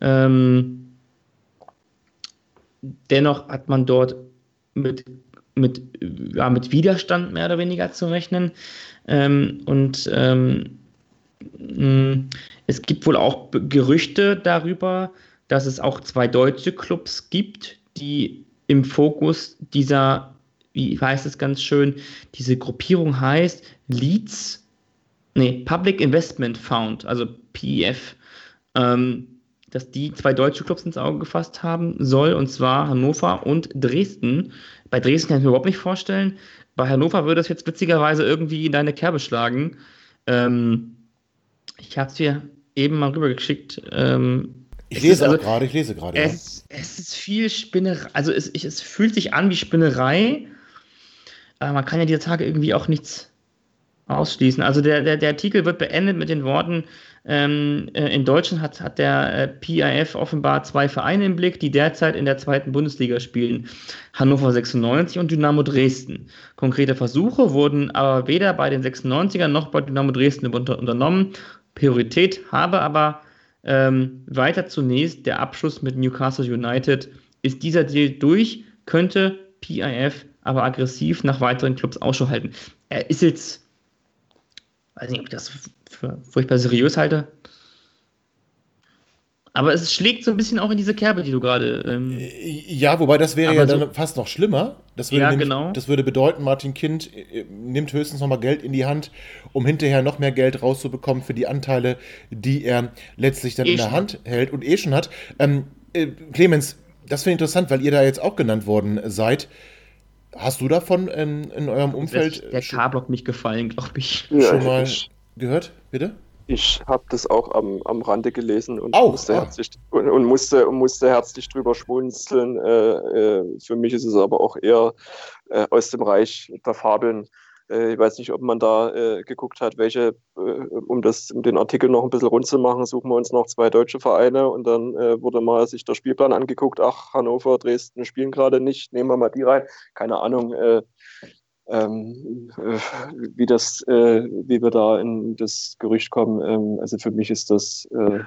Ähm, dennoch hat man dort mit, mit, ja, mit Widerstand mehr oder weniger zu rechnen. Ähm, und ähm, es gibt wohl auch Gerüchte darüber, dass es auch zwei deutsche Clubs gibt, die im Fokus dieser, wie heißt es ganz schön, diese Gruppierung heißt Leeds, nee, Public Investment Fund, also PEF, ähm, dass die zwei deutsche Clubs ins Auge gefasst haben soll, und zwar Hannover und Dresden. Bei Dresden kann ich mir überhaupt nicht vorstellen, bei Hannover würde es jetzt witzigerweise irgendwie in deine Kerbe schlagen. Ähm, ich habe es dir eben mal rübergeschickt. Ähm, ich lese also, gerade, ich lese gerade. Es, ja. es, ist viel Spinnerei, also es, es, fühlt sich an wie Spinnerei, aber man kann ja dieser Tage irgendwie auch nichts ausschließen. Also der, der, der Artikel wird beendet mit den Worten, ähm, äh, in Deutschland hat, hat der äh, PIF offenbar zwei Vereine im Blick, die derzeit in der zweiten Bundesliga spielen. Hannover 96 und Dynamo Dresden. Konkrete Versuche wurden aber weder bei den 96ern noch bei Dynamo Dresden unter, unternommen. Priorität habe aber ähm, weiter zunächst der Abschluss mit Newcastle United. Ist dieser Deal durch, könnte PIF aber aggressiv nach weiteren Clubs Ausschau halten. Er ist jetzt weiß nicht, ob ich das für furchtbar seriös halte. Aber es schlägt so ein bisschen auch in diese Kerbe, die du gerade. Ähm ja, wobei das wäre ja dann so, fast noch schlimmer. Das würde, ja, nämlich, genau. das würde bedeuten, Martin Kind äh, nimmt höchstens nochmal Geld in die Hand, um hinterher noch mehr Geld rauszubekommen für die Anteile, die er letztlich dann eh in der. Hand hält und eh schon hat. Ähm, äh, Clemens, das finde ich interessant, weil ihr da jetzt auch genannt worden seid. Hast du davon ähm, in eurem Umfeld der K-Block nicht gefallen, glaube ich. Ja, schon mal ich, gehört? Bitte? Ich habe das auch am, am Rande gelesen und, auch, musste, ah. herzlich, und, und, musste, und musste herzlich drüber schmunzeln. Äh, äh, für mich ist es aber auch eher äh, aus dem Reich der Fabeln. Äh, ich weiß nicht, ob man da äh, geguckt hat, welche, äh, um, das, um den Artikel noch ein bisschen rund zu machen, suchen wir uns noch zwei deutsche Vereine und dann wurde mal sich der Spielplan angeguckt. Ach, Hannover, Dresden spielen gerade nicht, nehmen wir mal die rein. Keine Ahnung ähm, äh, wie das, äh, wie wir da in das Gerücht kommen. Ähm, also für mich ist das äh,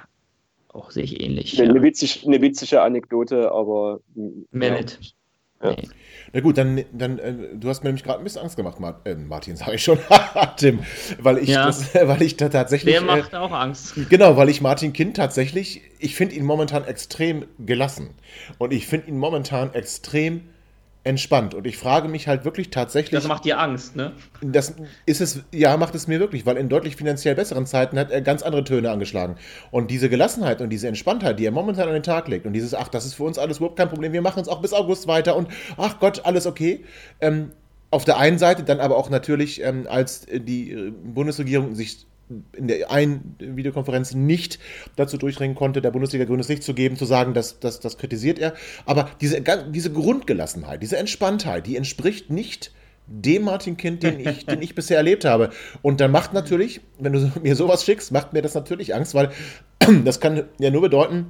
auch sehe ich ähnlich. Eine, ja. witzig, eine witzige Anekdote, aber mehr ja. nicht. Ja. Nee. Na gut, dann, dann äh, du hast mir nämlich gerade ein bisschen Angst gemacht, Mart äh, Martin, sage ich schon, Tim, weil ich, Ja. das, weil ich da tatsächlich, Der äh, macht auch Angst. genau, weil ich Martin Kind tatsächlich, ich finde ihn momentan extrem gelassen und ich finde ihn momentan extrem entspannt und ich frage mich halt wirklich tatsächlich, Das macht dir Angst, ne? das ist es, ja, macht es mir wirklich, weil in deutlich finanziell besseren Zeiten hat er ganz andere Töne angeschlagen. Und diese Gelassenheit und diese Entspanntheit, die er momentan an den Tag legt und dieses, ach, das ist für uns alles überhaupt kein Problem, wir machen es auch bis August weiter und ach Gott, alles okay. Ähm, auf der einen Seite dann aber auch natürlich, ähm, als die äh, Bundesregierung sich in der einen Videokonferenz nicht dazu durchdringen konnte, der Bundesliga grünes Licht zu geben, zu sagen, dass das, das kritisiert er. Aber diese, diese Grundgelassenheit, diese Entspanntheit, die entspricht nicht dem Martin Kind, den ich, den ich bisher erlebt habe. Und dann macht natürlich, wenn du mir sowas schickst, macht mir das natürlich Angst, weil das kann ja nur bedeuten,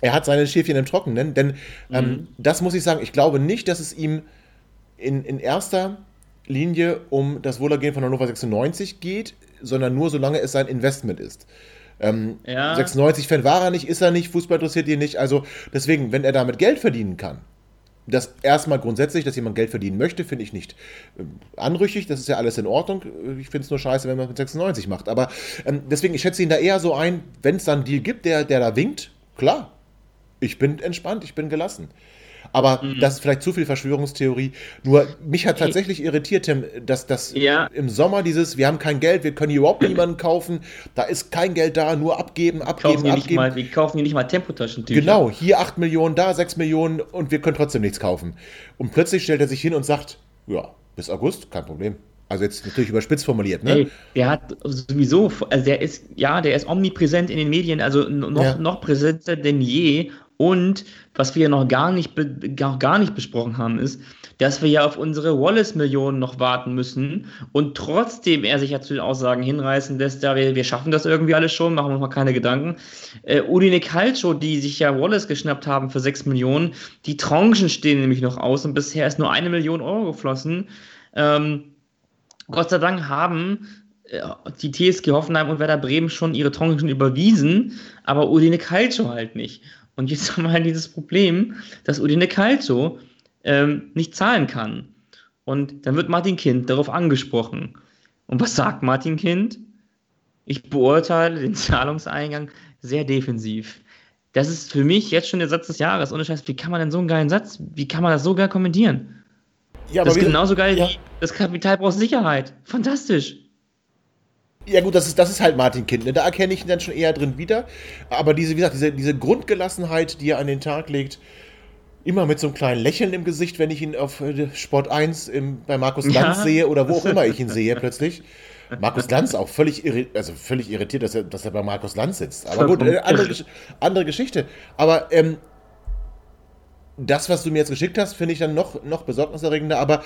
er hat seine Schäfchen im Trockenen. Denn ähm, Mhm. das muss ich sagen, ich glaube nicht, dass es ihm in, in erster Linie um das Wohlergehen von Hannover 96 geht, sondern nur solange es sein Investment ist. Ähm, Ja. 96-Fan war er nicht, ist er nicht, Fußball interessiert ihn nicht. Also deswegen, wenn er damit Geld verdienen kann, das erstmal grundsätzlich, dass jemand Geld verdienen möchte, finde ich nicht ähm, anrüchig. Das ist ja alles in Ordnung. Ich finde es nur scheiße, wenn man es mit 96 macht. Aber ähm, deswegen, ich schätze ihn da eher so ein, wenn es dann einen Deal gibt, der, der da winkt, klar. Ich bin entspannt, ich bin gelassen. Aber das ist vielleicht zu viel Verschwörungstheorie. Nur mich hat tatsächlich irritiert, Tim, dass das Ja. im Sommer dieses, wir haben kein Geld, wir können hier überhaupt niemanden kaufen, da ist kein Geld da, nur abgeben, abgeben, Kaufen abgeben. mal, wir kaufen die nicht mal Tempotaschentücher. Genau, hier 8 Millionen, da 6 Millionen und wir können trotzdem nichts kaufen. Und plötzlich stellt er sich hin und sagt, ja, bis August, kein Problem. Also jetzt natürlich überspitzt formuliert, ne? Ey, der hat sowieso, also der ist, ja, der ist omnipräsent in den Medien, also noch, Ja. noch präsenter denn je. Und was wir noch gar nicht, be- gar, nicht besprochen haben, ist, dass wir ja auf unsere Wallace-Millionen noch warten müssen und trotzdem er sich ja zu den Aussagen hinreißen lässt, ja, wir, wir schaffen das irgendwie alles schon, machen wir uns mal keine Gedanken. Äh, Udine Calcio, die sich ja Wallace geschnappt haben für 6 Millionen, die Tranchen stehen nämlich noch aus und bisher ist nur eine Million Euro geflossen. Ähm, Gott sei Dank haben äh, die TSG Hoffenheim und Werder Bremen schon ihre Tranchen überwiesen, aber Udine Calcio halt nicht. Und jetzt haben wir halt dieses Problem, dass Udine Calcio ähm, nicht zahlen kann. Und dann wird Martin Kind darauf angesprochen. Und was sagt Martin Kind? Ich beurteile den Zahlungseingang sehr defensiv. Das ist für mich jetzt schon der Satz des Jahres. Ohne Scheiß, wie kann man denn so einen geilen Satz, wie kann man das so geil kommentieren? ja, das ist genauso geil ja. wie das Kapital braucht Sicherheit. Fantastisch. Ja gut, das ist, das ist halt Martin Kind. Ne? Da erkenne ich ihn dann schon eher drin wieder. Aber diese, wie gesagt, diese, diese Grundgelassenheit, die er an den Tag legt, immer mit so einem kleinen Lächeln im Gesicht, wenn ich ihn auf äh, Sport 1 im, bei Markus Lanz Ja. sehe oder wo auch immer ich ihn sehe plötzlich. Markus Lanz auch völlig, irri also völlig irritiert, dass er, dass er bei Markus Lanz sitzt. Aber gut, äh, andere, Gesch- andere Geschichte. Aber ähm, das, was du mir jetzt geschickt hast, finde ich dann noch, noch besorgniserregender. Aber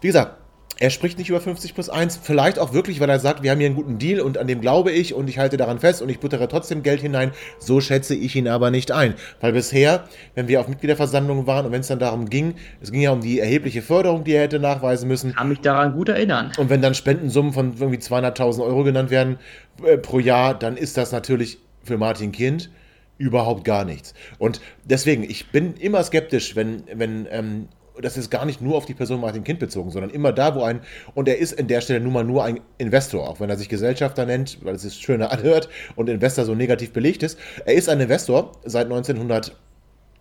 wie gesagt, er spricht nicht über 50 plus 1. Vielleicht auch wirklich, weil er sagt, wir haben hier einen guten Deal und an dem glaube ich und ich halte daran fest und ich buttere trotzdem Geld hinein. So schätze ich ihn aber nicht ein. Weil bisher, wenn wir auf Mitgliederversammlungen waren und wenn es dann darum ging, es ging ja um die erhebliche Förderung, die er hätte nachweisen müssen, Kann mich daran gut erinnern. und wenn dann Spendensummen von irgendwie 200.000 Euro genannt werden äh, pro Jahr, dann ist das natürlich für Martin Kind überhaupt gar nichts. Und deswegen, ich bin immer skeptisch, wenn, wenn ähm, das ist gar nicht nur auf die Person Martin Kind bezogen, sondern immer da, wo ein, und er ist in der Stelle nun mal nur ein Investor, auch wenn er sich Gesellschafter nennt, weil es sich schöner anhört und Investor so negativ belegt ist. Er ist ein Investor seit 1900,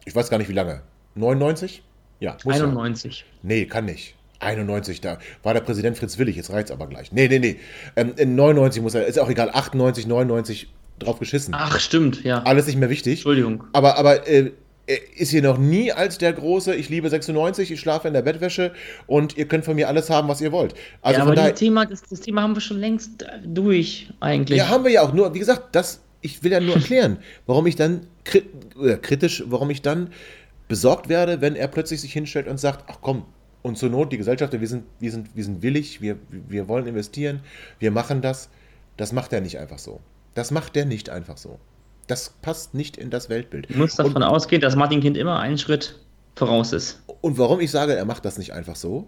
ich weiß gar nicht wie lange, 99? Ja, muss 91. Ja. Nee, kann nicht. 91, da war der Präsident Fritz Willig, jetzt reizt aber gleich. Nee, nee, nee. Ähm, in 99 muss er, ist auch egal, 98, 99 drauf geschissen. Ach, stimmt, ja. Alles nicht mehr wichtig. Entschuldigung. Aber, aber äh, ist hier noch nie als der große, ich liebe 96, ich schlafe in der Bettwäsche und ihr könnt von mir alles haben, was ihr wollt. Also ja, aber das Thema, das, das, Thema haben wir schon längst durch, eigentlich. Ja, haben wir ja auch. Nur, wie gesagt, das, ich will ja nur erklären, warum ich dann kritisch, warum ich dann besorgt werde, wenn er plötzlich sich hinstellt und sagt, ach komm, und zur Not, die Gesellschaft, wir sind, wir sind, wir sind willig, wir, wir wollen investieren, wir machen das. Das macht er nicht einfach so. Das macht er nicht einfach so. Das passt nicht in das Weltbild. Du musst davon und, ausgehen, dass Martin Kind immer einen Schritt voraus ist. Und warum ich sage, er macht das nicht einfach so,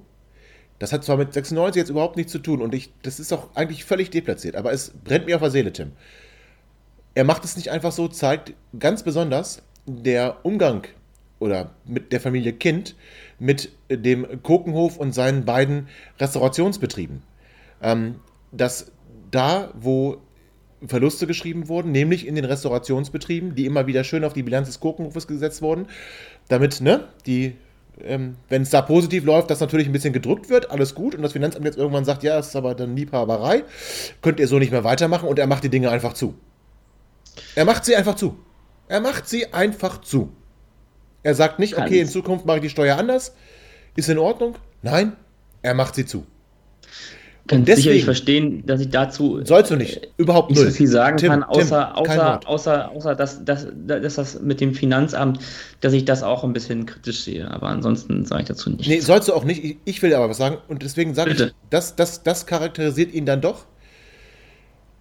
das hat zwar mit 96 jetzt überhaupt nichts zu tun und ich, das ist auch eigentlich völlig deplatziert, aber es brennt mir auf der Seele, Tim. Er macht es nicht einfach so, zeigt ganz besonders der Umgang oder mit der Familie Kind mit dem Kokenhof und seinen beiden Restaurationsbetrieben. Ähm, dass da, wo Verluste geschrieben wurden, nämlich in den Restaurationsbetrieben, die immer wieder schön auf die Bilanz des Kokenhofes gesetzt wurden, damit, ne, die, ähm, wenn es da positiv läuft, das natürlich ein bisschen gedrückt wird, alles gut, und das Finanzamt jetzt irgendwann sagt, ja, das ist aber dann Liebhaberei, könnt ihr so nicht mehr weitermachen, und er macht die Dinge einfach zu. Er macht sie einfach zu. Er macht sie einfach zu. Er sagt nicht, okay, in Zukunft mache ich die Steuer anders. Ist in Ordnung? Nein, er macht sie zu. Kann deswegen, sicherlich verstehen, dass ich dazu sollst du nicht überhaupt nicht so viel sagen Tim, kann, außer, Tim, außer, außer, außer dass, dass, dass das mit dem Finanzamt, dass ich das auch ein bisschen kritisch sehe. Aber ansonsten sage ich dazu nichts. Nee, sollst du auch nicht. Ich will aber was sagen und deswegen sage ich, das, das, das charakterisiert ihn dann doch.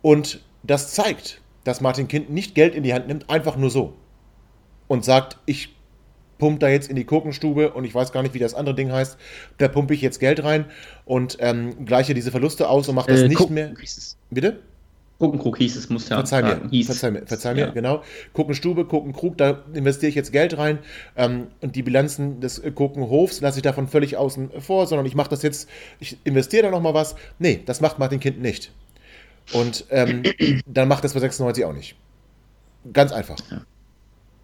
Und das zeigt, dass Martin Kind nicht Geld in die Hand nimmt, einfach nur so. Und sagt, ich pumpt da jetzt in die Kokenstube und ich weiß gar nicht, wie das andere Ding heißt. Da pumpe ich jetzt Geld rein und ähm, gleiche diese Verluste aus und mache das äh, nicht mehr. Bitte? Kokenkrug hieß es, muss ja verzeih mir, hieß. Verzeih mir, verzeih mir ja. genau. Kokenstube, Kokenkrug, da investiere ich jetzt Geld rein ähm, und die Bilanzen des Kokenhofs lasse ich davon völlig außen vor, sondern ich mache das jetzt, ich investiere da nochmal was. Nee, das macht Martin Kind nicht. Und ähm, dann macht das bei 96 auch nicht. Ganz einfach. Ja.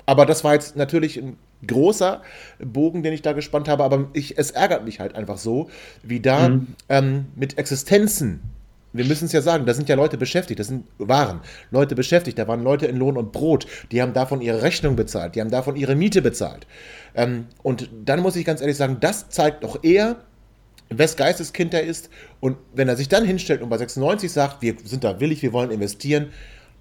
Aber das war jetzt natürlich ein großer Bogen, den ich da gespannt habe, aber ich, es ärgert mich halt einfach so, wie da mhm. ähm, mit Existenzen wir müssen es ja sagen, da sind ja Leute beschäftigt, das sind Waren, Leute beschäftigt, da waren Leute in Lohn und Brot, die haben davon ihre Rechnung bezahlt, die haben davon ihre Miete bezahlt. Ähm, und dann muss ich ganz ehrlich sagen, das zeigt doch eher, wes Geisteskind er ist. Und wenn er sich dann hinstellt und bei 96 sagt, wir sind da willig, wir wollen investieren,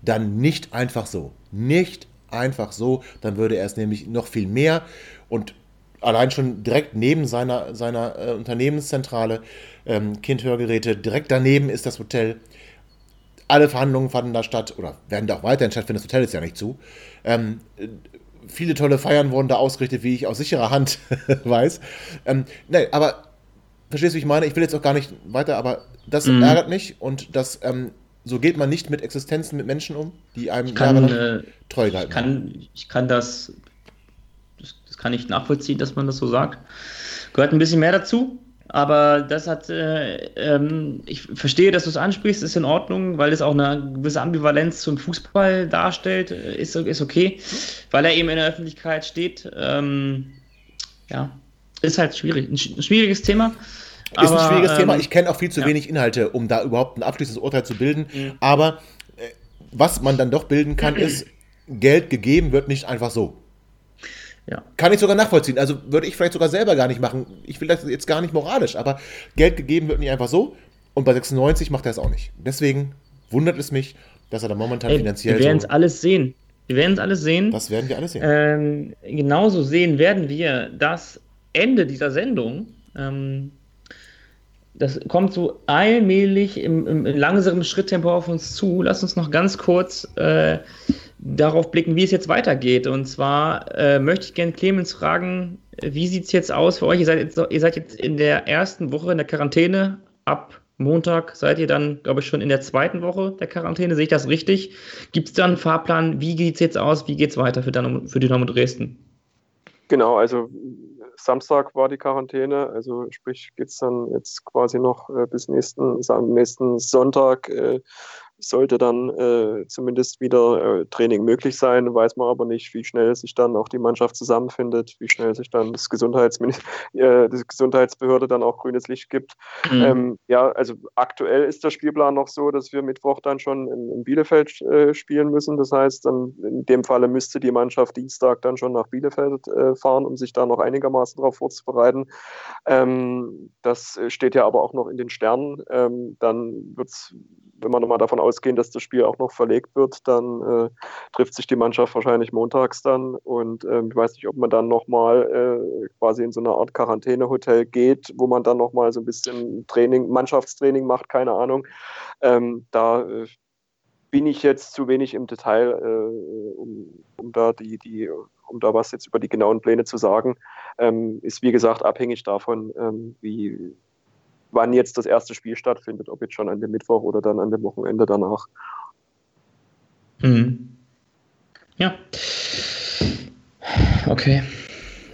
dann nicht einfach so. Nicht einfach so, dann würde er es nämlich noch viel mehr und allein schon direkt neben seiner, seiner äh, Unternehmenszentrale, ähm, Kindhörgeräte, direkt daneben ist das Hotel. Alle Verhandlungen fanden da statt oder werden da auch weiterhin stattfinden, das Hotel ist ja nicht zu. Ähm, viele tolle Feiern wurden da ausgerichtet, wie ich aus sicherer Hand weiß. Ähm, nee, aber verstehst du, wie ich meine? Ich will jetzt auch gar nicht weiter, aber das mhm. ärgert mich und das ähm, so geht man nicht mit Existenzen, mit Menschen um, die einem kann, jahrelang äh, treu gehalten ich kann. Ich kann das, das, das, kann ich nachvollziehen, dass man das so sagt. Gehört ein bisschen mehr dazu, aber das hat, äh, ähm, ich verstehe, dass du es ansprichst, ist in Ordnung, weil es auch eine gewisse Ambivalenz zum Fußball darstellt, äh, ist, ist okay, weil er eben in der Öffentlichkeit steht. Ähm, ja, ist halt schwierig, ein schwieriges Thema. Ist ein schwieriges ähm, Thema. Ich kenne auch viel zu ja. wenig Inhalte, um da überhaupt ein abschließendes Urteil zu bilden. Mhm. Aber äh, was man dann doch bilden kann, ist, Geld gegeben wird nicht einfach so. Ja. Kann ich sogar nachvollziehen. Also würde ich vielleicht sogar selber gar nicht machen. Ich will das jetzt gar nicht moralisch, aber Geld gegeben wird nicht einfach so. Und bei 96 macht er es auch nicht. Deswegen wundert es mich, dass er da momentan Ey, finanziell. Wir werden es so alles sehen. Wir werden es alles sehen. Das werden wir alles sehen. Ähm, genauso sehen werden wir das Ende dieser Sendung. Ähm, das kommt so allmählich im, im, langsamen Schritttempo auf uns zu. Lass uns noch ganz kurz äh, darauf blicken, wie es jetzt weitergeht. Und zwar äh, möchte ich gerne Clemens fragen, wie sieht es jetzt aus für euch? Ihr seid, jetzt, ihr seid jetzt in der ersten Woche in der Quarantäne. Ab Montag seid ihr dann, glaube ich, schon in der zweiten Woche der Quarantäne. Sehe ich das richtig? Gibt es da einen Fahrplan? Wie geht es jetzt aus? Wie geht es weiter für, für Dynamo Dresden? Genau, also Samstag war die Quarantäne, also sprich geht es dann jetzt quasi noch äh, bis nächsten, nächsten Sonntag äh, sollte dann äh, zumindest wieder äh, Training möglich sein, weiß man aber nicht, wie schnell sich dann auch die Mannschaft zusammenfindet, wie schnell sich dann das Gesundheitsminister, äh, die Gesundheitsbehörde dann auch grünes Licht gibt. Mhm. Ähm, ja, also aktuell ist der Spielplan noch so, dass wir Mittwoch dann schon in, in Bielefeld äh, spielen müssen. Das heißt, dann in dem Falle müsste die Mannschaft Dienstag dann schon nach Bielefeld äh, fahren, um sich da noch einigermaßen darauf vorzubereiten. Ähm, das steht ja aber auch noch in den Sternen. Ähm, dann wird es wenn wir nochmal davon ausgehen, dass das Spiel auch noch verlegt wird, dann äh, trifft sich die Mannschaft wahrscheinlich montags dann. Und äh, ich weiß nicht, ob man dann nochmal äh, quasi in so eine Art Quarantänehotel geht, wo man dann nochmal so ein bisschen Training, Mannschaftstraining macht, keine Ahnung. Ähm, da äh, bin ich jetzt zu wenig im Detail, äh, um, um, da die, die, um da was jetzt über die genauen Pläne zu sagen. Ähm, ist wie gesagt abhängig davon, ähm, wie wann jetzt das erste Spiel stattfindet, ob jetzt schon an dem Mittwoch oder dann an dem Wochenende danach. Mhm. Ja. Okay.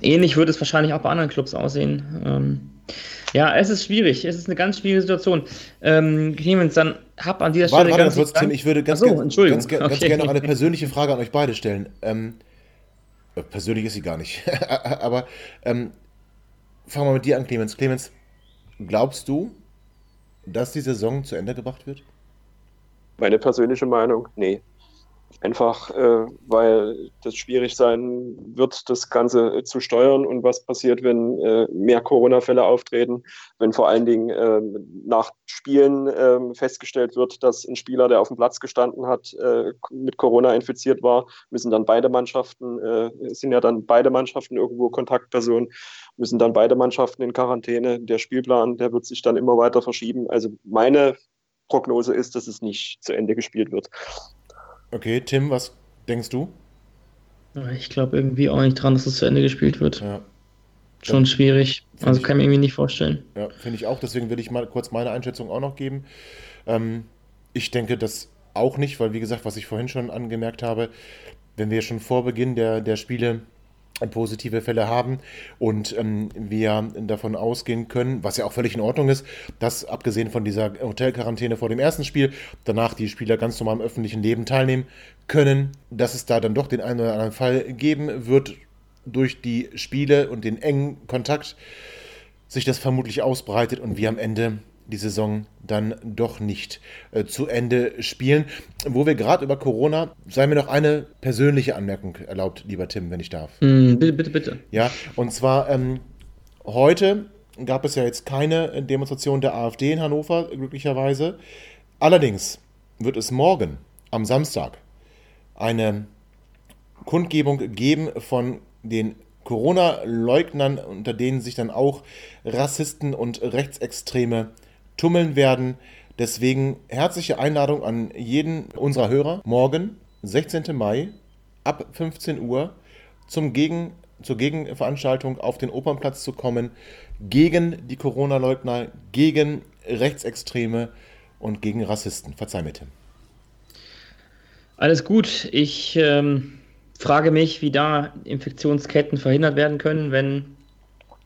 Ähnlich würde es wahrscheinlich auch bei anderen Clubs aussehen. Ähm, ja, es ist schwierig. Es ist eine ganz schwierige Situation. Ähm, Clemens, dann hab an dieser Stelle. Warte, warte, ganz Tim, ich würde ganz, so, ganz, ganz, ganz okay. gerne noch eine persönliche Frage an euch beide stellen. Ähm, äh, persönlich ist sie gar nicht. Aber ähm, fangen wir mit dir an, Clemens. Clemens, Glaubst du, dass die Saison zu Ende gebracht wird? Meine persönliche Meinung, nee. Einfach, äh, weil das schwierig sein wird, das Ganze äh, zu steuern und was passiert, wenn äh, mehr Corona-Fälle auftreten, wenn vor allen Dingen äh, nach Spielen ähm, festgestellt wird, dass ein Spieler, der auf dem Platz gestanden hat, äh, mit Corona infiziert war, müssen dann beide Mannschaften, äh, sind ja dann beide Mannschaften irgendwo Kontaktpersonen, müssen dann beide Mannschaften in Quarantäne. Der Spielplan, der wird sich dann immer weiter verschieben. Also meine Prognose ist, dass es nicht zu Ende gespielt wird. Okay, Tim, was denkst du? Ich glaube irgendwie auch nicht dran, dass es zu Ende gespielt wird. Ja. Schon schwierig. Also kann ich mir irgendwie nicht vorstellen. Ja, finde ich auch. Deswegen will ich mal kurz meine Einschätzung auch noch geben. Ähm, ich denke das auch nicht, weil wie gesagt, was ich vorhin schon angemerkt habe, wenn wir schon vor Beginn der, der Spiele positive Fälle haben und ähm, wir davon ausgehen können, was ja auch völlig in Ordnung ist, dass abgesehen von dieser Hotelquarantäne vor dem ersten Spiel, danach die Spieler ganz normal im öffentlichen Leben teilnehmen können, dass es da dann doch den einen oder anderen Fall geben wird durch die Spiele und den engen Kontakt sich das vermutlich ausbreitet und wir am Ende die Saison dann doch nicht äh, zu Ende spielen. Wo wir gerade über Corona, sei mir noch eine persönliche Anmerkung erlaubt, lieber Tim, wenn ich darf. Mm, bitte, bitte, bitte. Ja, und zwar ähm, heute gab es ja jetzt keine Demonstration der AfD in Hannover, glücklicherweise. Allerdings wird es morgen, am Samstag, eine Kundgebung geben von den Corona-Leugnern, unter denen sich dann auch Rassisten und Rechtsextreme tummeln werden. Deswegen herzliche Einladung an jeden unserer Hörer. Morgen, 16. Mai, ab 15 Uhr, zum Gegen, zur Gegenveranstaltung auf den Opernplatz zu kommen, gegen die Corona-Leugner, gegen Rechtsextreme und gegen Rassisten. Verzeih mir, Tim. Alles gut. Ich ähm, frage mich, wie da Infektionsketten verhindert werden können, wenn.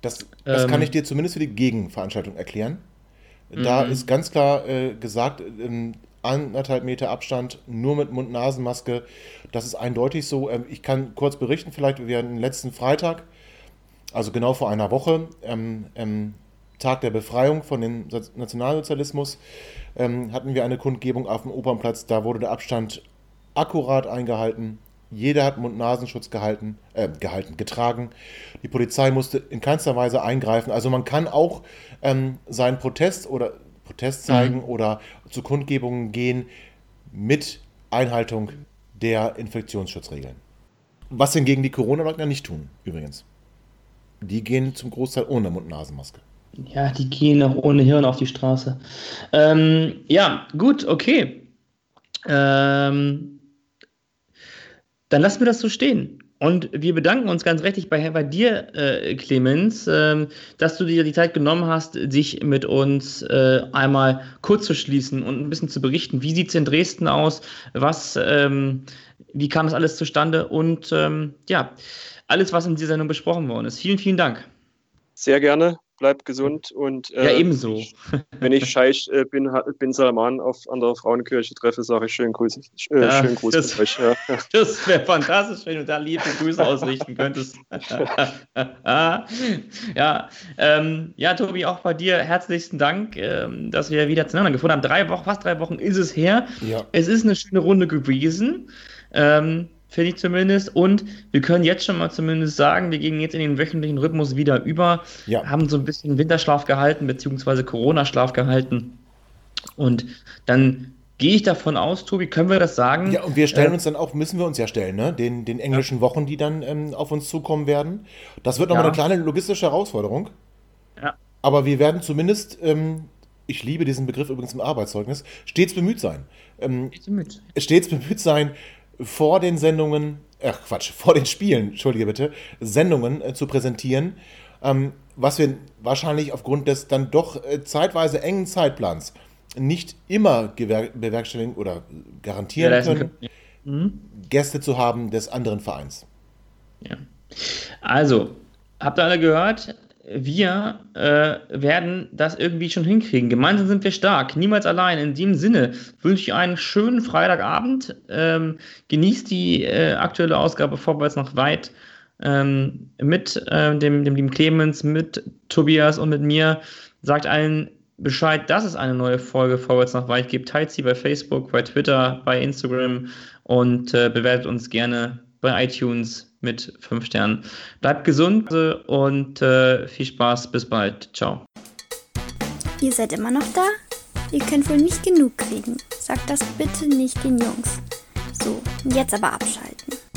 Das, das ähm, kann ich dir zumindest für die Gegenveranstaltung erklären. Da mhm. ist ganz klar äh, gesagt, ähm, anderthalb Meter Abstand, nur mit Mund-Nasen-Maske. Das ist eindeutig so. Ähm, ich kann kurz berichten, vielleicht, wir hatten letzten Freitag, also genau vor einer Woche, ähm, ähm, Tag der Befreiung von dem Nationalsozialismus, ähm, hatten wir eine Kundgebung auf dem Opernplatz. Da wurde der Abstand akkurat eingehalten. Jeder hat Mund-Nasenschutz gehalten, äh, gehalten, getragen. Die Polizei musste in keinster Weise eingreifen. Also man kann auch ähm, seinen Protest oder Protest zeigen mhm. oder zu Kundgebungen gehen mit Einhaltung der Infektionsschutzregeln. Was hingegen die Corona-Leugner nicht tun, übrigens. Die gehen zum Großteil ohne Mund-Nasen-Maske. Ja, die gehen auch ohne Hirn auf die Straße. Ähm, ja, gut, okay. Ähm, dann lassen wir das so stehen. Und wir bedanken uns ganz rechtlich bei, bei dir, äh, Clemens, äh, dass du dir die Zeit genommen hast, sich mit uns äh, einmal kurz zu schließen und ein bisschen zu berichten. Wie sieht es in Dresden aus? Was, ähm, wie kam das alles zustande? Und ähm, ja, alles, was in dieser Sendung besprochen worden ist. Vielen, vielen Dank. Sehr gerne bleibt gesund und äh, ja, ebenso. wenn ich Scheich äh, bin, bin Salman auf an der Frauenkirche treffe, sage ich schönen Gruß. Äh, ja, schönen Gruß das, euch. Ja. Das wäre fantastisch, wenn du da liebe Grüße ausrichten könntest. ja, ähm, ja, Tobi, auch bei dir herzlichsten Dank, ähm, dass wir wieder zueinander gefunden haben. Drei Wochen, fast drei Wochen ist es her. Ja. Es ist eine schöne Runde gewesen. Ähm, finde ich zumindest. Und wir können jetzt schon mal zumindest sagen, wir gehen jetzt in den wöchentlichen Rhythmus wieder über, ja. haben so ein bisschen Winterschlaf gehalten, beziehungsweise Corona-Schlaf gehalten. Und dann gehe ich davon aus, Tobi, können wir das sagen? Ja, und wir stellen äh, uns dann auch, müssen wir uns ja stellen, ne? Den, den englischen ja. Wochen, die dann ähm, auf uns zukommen werden. Das wird nochmal ja. eine kleine logistische Herausforderung. Ja. Aber wir werden zumindest, ähm, ich liebe diesen Begriff übrigens im Arbeitszeugnis, stets bemüht sein. Ähm, stets bemüht. Stets bemüht sein, vor den Sendungen, ach Quatsch, vor den Spielen, entschuldige bitte, Sendungen äh, zu präsentieren, ähm, was wir wahrscheinlich aufgrund des dann doch äh, zeitweise engen Zeitplans nicht immer bewerkstelligen oder garantieren ja, können, können. Mhm. Gäste zu haben des anderen Vereins. Ja. Also, habt ihr alle gehört? Wir äh, werden das irgendwie schon hinkriegen. Gemeinsam sind wir stark, niemals allein. In dem Sinne wünsche ich einen schönen Freitagabend. Ähm, genießt die äh, aktuelle Ausgabe Vorwärts nach weit ähm, mit äh, dem, dem lieben Clemens, mit Tobias und mit mir. Sagt allen Bescheid, dass es eine neue Folge Vorwärts nach weit gibt. Teilt sie bei Facebook, bei Twitter, bei Instagram und äh, bewertet uns gerne bei iTunes mit 5 Sternen. Bleibt gesund und äh, viel Spaß. Bis bald. Ciao. Ihr seid immer noch da? Ihr könnt wohl nicht genug kriegen. Sagt das bitte nicht den Jungs. So, jetzt aber abschalten.